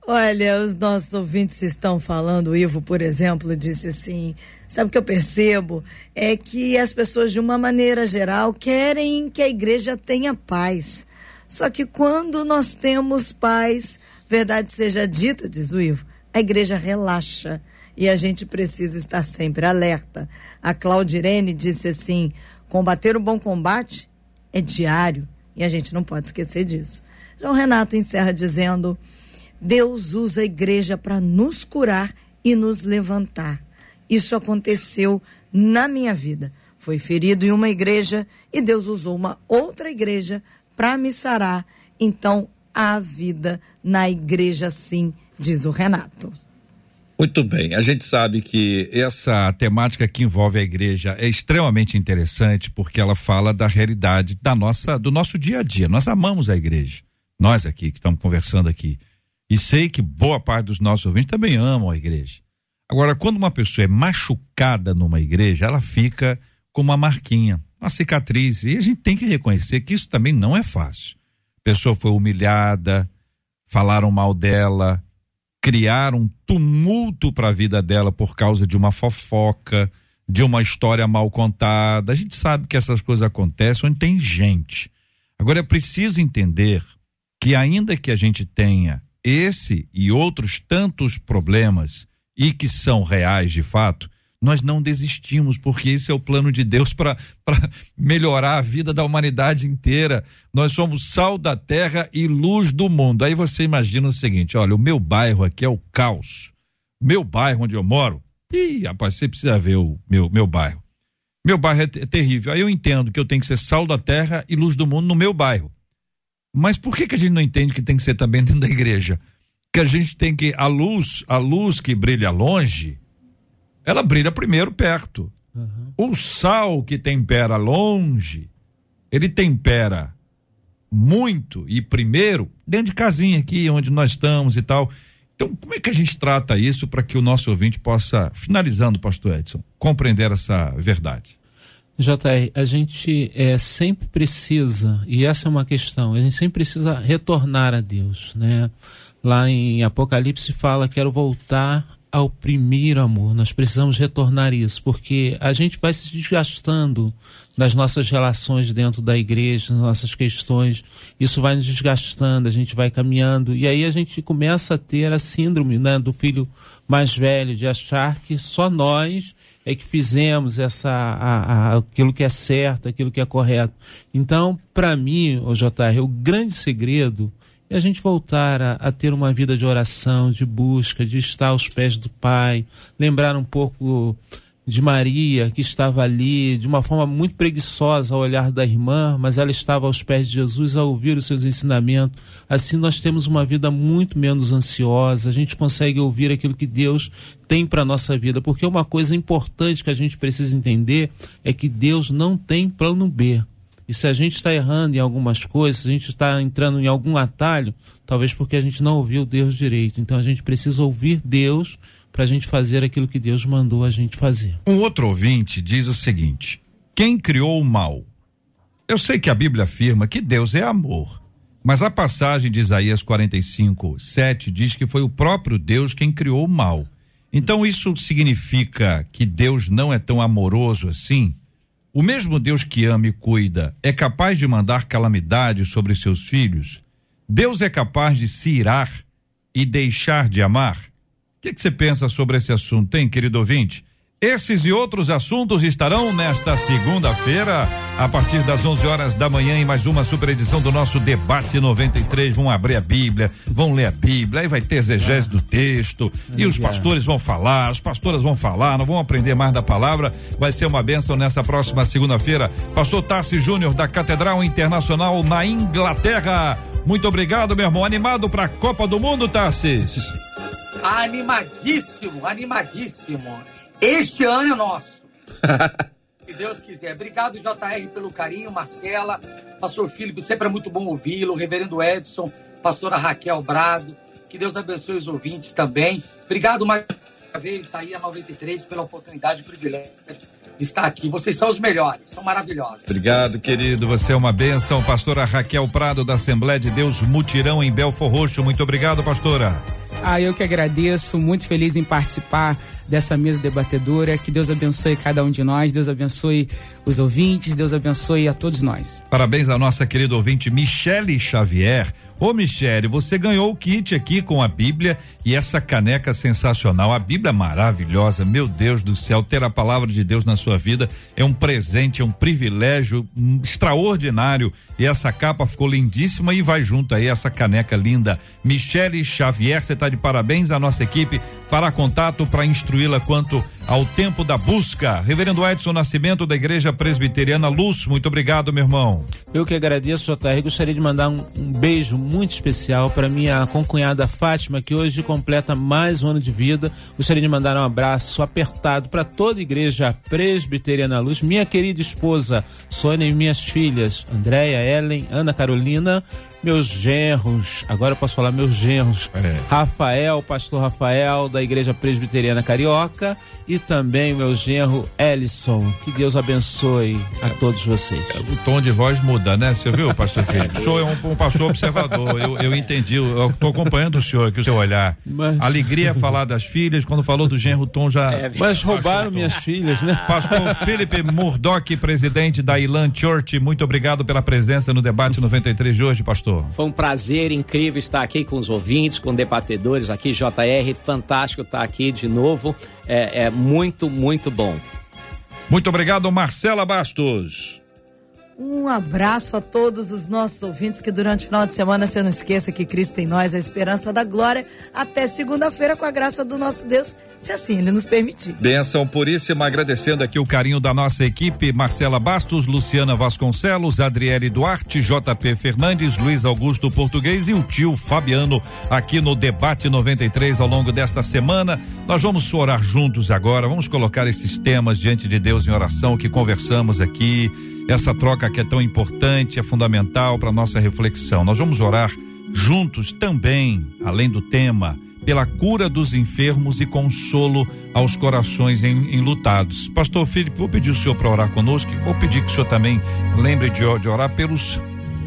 Olha, os nossos ouvintes estão falando, o Ivo, por exemplo, disse assim: sabe o que eu percebo? É que as pessoas, de uma maneira geral, querem que a igreja tenha paz. Só que quando nós temos paz, verdade seja dita, diz o Ivo, a igreja relaxa e a gente precisa estar sempre alerta. A Claudirene disse assim: combater o bom combate é diário e a gente não pode esquecer disso. João Renato encerra dizendo. Deus usa a igreja para nos curar e nos levantar. Isso aconteceu na minha vida. Foi ferido em uma igreja e Deus usou uma outra igreja para me sarar. Então, há vida na igreja sim, diz o Renato. Muito bem, a gente sabe que essa temática que envolve a igreja é extremamente interessante porque ela fala da realidade da nossa, do nosso dia a dia. Nós amamos a igreja. Nós aqui que estamos conversando aqui. E sei que boa parte dos nossos ouvintes também amam a igreja. Agora, quando uma pessoa é machucada numa igreja, ela fica com uma marquinha, uma cicatriz. E a gente tem que reconhecer que isso também não é fácil. A pessoa foi humilhada, falaram mal dela, criaram um tumulto para a vida dela por causa de uma fofoca, de uma história mal contada. A gente sabe que essas coisas acontecem onde tem gente. Agora é preciso entender que ainda que a gente tenha esse e outros tantos problemas, e que são reais de fato, nós não desistimos, porque esse é o plano de Deus para melhorar a vida da humanidade inteira. Nós somos sal da terra e luz do mundo. Aí você imagina o seguinte: olha, o meu bairro aqui é o caos. Meu bairro onde eu moro, ih, rapaz, você precisa ver o meu, meu bairro. Meu bairro é, é terrível. Aí eu entendo que eu tenho que ser sal da terra e luz do mundo no meu bairro. Mas por que, que a gente não entende que tem que ser também dentro da igreja? Que a gente tem que. A luz, a luz que brilha longe, ela brilha primeiro perto. Uhum. O sal que tempera longe, ele tempera muito e primeiro dentro de casinha aqui, onde nós estamos e tal. Então, como é que a gente trata isso para que o nosso ouvinte possa, finalizando, pastor Edson, compreender essa verdade? JR, a gente é, sempre precisa, e essa é uma questão, a gente sempre precisa retornar a Deus, né? Lá em Apocalipse fala, quero voltar ao primeiro amor. Nós precisamos retornar isso, porque a gente vai se desgastando das nossas relações dentro da igreja, das nossas questões. Isso vai nos desgastando, a gente vai caminhando e aí a gente começa a ter a síndrome, né, do filho mais velho de achar que só nós é que fizemos essa a, a, aquilo que é certo, aquilo que é correto. Então, para mim, o JR, o grande segredo é a gente voltar a, a, ter uma vida de oração, de busca, de estar aos pés do Pai, lembrar um pouco de Maria, que estava ali de uma forma muito preguiçosa ao olhar da irmã, mas ela estava aos pés de Jesus a ouvir os seus ensinamentos. Assim nós temos uma vida muito menos ansiosa, a gente consegue ouvir aquilo que Deus tem para nossa vida, porque uma coisa importante que a gente precisa entender é que Deus não tem plano B. E se a gente está errando em algumas coisas, se a gente está entrando em algum atalho, talvez porque a gente não ouviu Deus direito. Então a gente precisa ouvir Deus para a gente fazer aquilo que Deus mandou a gente fazer. Um outro ouvinte diz o seguinte: quem criou o mal? Eu sei que a Bíblia afirma que Deus é amor, mas a passagem de Isaías 45, 7 diz que foi o próprio Deus quem criou o mal. Então isso significa que Deus não é tão amoroso assim? O mesmo Deus que ama e cuida é capaz de mandar calamidade sobre seus filhos? Deus é capaz de se irar e deixar de amar? que, que você pensa sobre esse assunto, hein, querido ouvinte? Esses e outros assuntos estarão nesta segunda-feira, a partir das 11 horas da manhã, em mais uma super edição do nosso Debate 93. Vão abrir a Bíblia, vão ler a Bíblia, aí vai ter exegese do texto, e os pastores vão falar, as pastoras vão falar, não vão aprender mais da palavra. Vai ser uma bênção nessa próxima segunda-feira. Pastor Tassi Júnior, da Catedral Internacional na Inglaterra. Muito obrigado, meu irmão. Animado para a Copa do Mundo, Tassis? Animadíssimo, animadíssimo. Este ano é nosso. Se Deus quiser. Obrigado, JR, pelo carinho, Marcela, Pastor Filipe, sempre é muito bom ouvi-lo, Reverendo Edson, pastora Raquel Brado. Que Deus abençoe os ouvintes também. Obrigado mais uma vez, sair a 93, pela oportunidade e privilégio de estar aqui. Vocês são os melhores, são maravilhosos. Obrigado, querido. Você é uma bênção. Pastora Raquel Prado, da Assembleia de Deus Mutirão, em Belfor Roxo. Muito obrigado, pastora. Ah, eu que agradeço, muito feliz em participar dessa mesa debatedora. Que Deus abençoe cada um de nós, Deus abençoe os ouvintes, Deus abençoe a todos nós. Parabéns à nossa querida ouvinte Michele Xavier. Ô Michele, você ganhou o kit aqui com a Bíblia e essa caneca sensacional. A Bíblia maravilhosa, meu Deus do céu. Ter a palavra de Deus na sua vida é um presente, é um privilégio um extraordinário. E essa capa ficou lindíssima e vai junto aí essa caneca linda. Michele Xavier, você está de parabéns. A nossa equipe fará contato para instruí-la quanto ao tempo da busca. Reverendo Edson Nascimento, da Igreja Presbiteriana Luz, muito obrigado, meu irmão. Eu que agradeço, JR. Gostaria de mandar um, um beijo muito especial para minha concunhada Fátima, que hoje completa mais um ano de vida. Gostaria de mandar um abraço apertado para toda a Igreja Presbiteriana Luz, minha querida esposa Sônia e minhas filhas, Andréia, Ellen, Ana Carolina, meus genros, agora eu posso falar meus genros, é. Rafael, pastor Rafael, da Igreja Presbiteriana Carioca, e também meu genro Ellison. Que Deus abençoe a todos vocês. É, o tom de voz muda, né? Você viu, pastor Felipe? O senhor é um, um pastor observador. Eu, eu entendi, eu estou acompanhando o senhor aqui, o seu olhar. Mas... Alegria é falar das filhas, quando falou do genro, o tom já. É, mas roubaram minhas filhas, né? Pastor Felipe Murdoch, presidente da Ilan Church, muito obrigado pela presença no debate 93 de hoje, pastor. Foi um prazer incrível estar aqui com os ouvintes, com debatedores aqui, JR, fantástico estar aqui de novo. É, é muito, muito bom. Muito obrigado, Marcela Bastos. Um abraço a todos os nossos ouvintes que durante o final de semana você não esqueça que Cristo em nós é a esperança da glória. Até segunda-feira com a graça do nosso Deus, se assim ele nos permitir. Benção puríssima, agradecendo aqui o carinho da nossa equipe, Marcela Bastos, Luciana Vasconcelos, Adriele Duarte, JP Fernandes, Luiz Augusto Português e o tio Fabiano aqui no debate 93 ao longo desta semana. Nós vamos orar juntos agora, vamos colocar esses temas diante de Deus em oração que conversamos aqui essa troca que é tão importante, é fundamental para nossa reflexão. Nós vamos orar juntos também, além do tema, pela cura dos enfermos e consolo aos corações enlutados. Pastor Felipe, vou pedir o senhor para orar conosco e vou pedir que o senhor também lembre de, de orar pelos,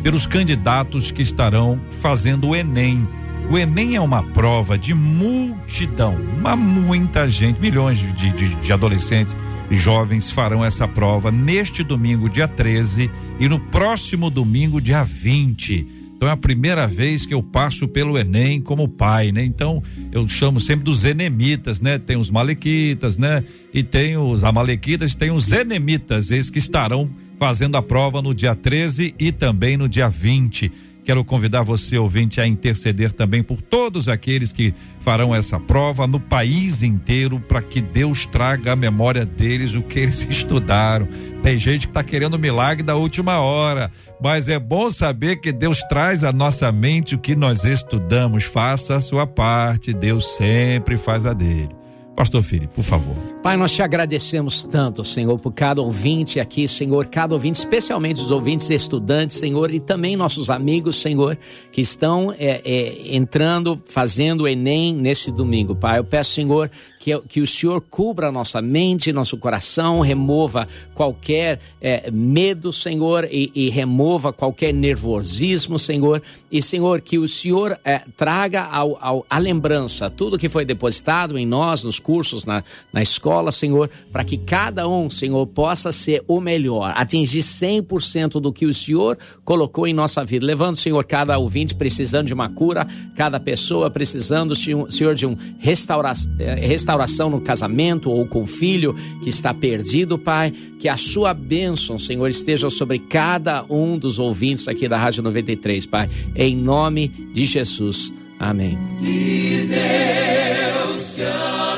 pelos candidatos que estarão fazendo o Enem. O Enem é uma prova de multidão, uma muita gente, milhões de, de, de adolescentes jovens farão essa prova neste domingo, dia 13, e no próximo domingo, dia 20. Então é a primeira vez que eu passo pelo Enem como pai, né? Então eu chamo sempre dos enemitas, né? Tem os malequitas, né? E tem os amalequitas, tem os enemitas, esses que estarão fazendo a prova no dia 13 e também no dia 20. Quero convidar você, ouvinte, a interceder também por todos aqueles que farão essa prova no país inteiro, para que Deus traga à memória deles o que eles estudaram. Tem gente que está querendo milagre da última hora, mas é bom saber que Deus traz à nossa mente o que nós estudamos. Faça a sua parte, Deus sempre faz a dele. Pastor Felipe, por favor. Pai, nós te agradecemos tanto, Senhor, por cada ouvinte aqui, Senhor, cada ouvinte, especialmente os ouvintes estudantes, Senhor, e também nossos amigos, Senhor, que estão é, é, entrando, fazendo o Enem nesse domingo, Pai. Eu peço, Senhor, que, que o Senhor cubra nossa mente, nosso coração, remova qualquer é, medo, Senhor, e, e, remova qualquer nervosismo, Senhor. E, Senhor, que o Senhor é, traga ao, ao, a lembrança tudo que foi depositado em nós, nos cursos, na, na escola, Senhor, para que cada um, Senhor, possa ser o melhor, atingir 100% do que o Senhor colocou em nossa vida. Levando, Senhor, cada ouvinte precisando de uma cura, cada pessoa precisando, Senhor, de um restaura, é, restauração restauração no casamento ou com o filho que está perdido, Pai. Que a sua bênção, Senhor, esteja sobre cada um dos ouvintes aqui da Rádio 93, Pai. Em nome de Jesus. Amém. Que Deus te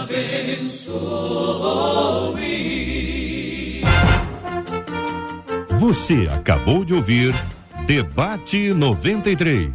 abençoe. Você acabou de ouvir Debate 93.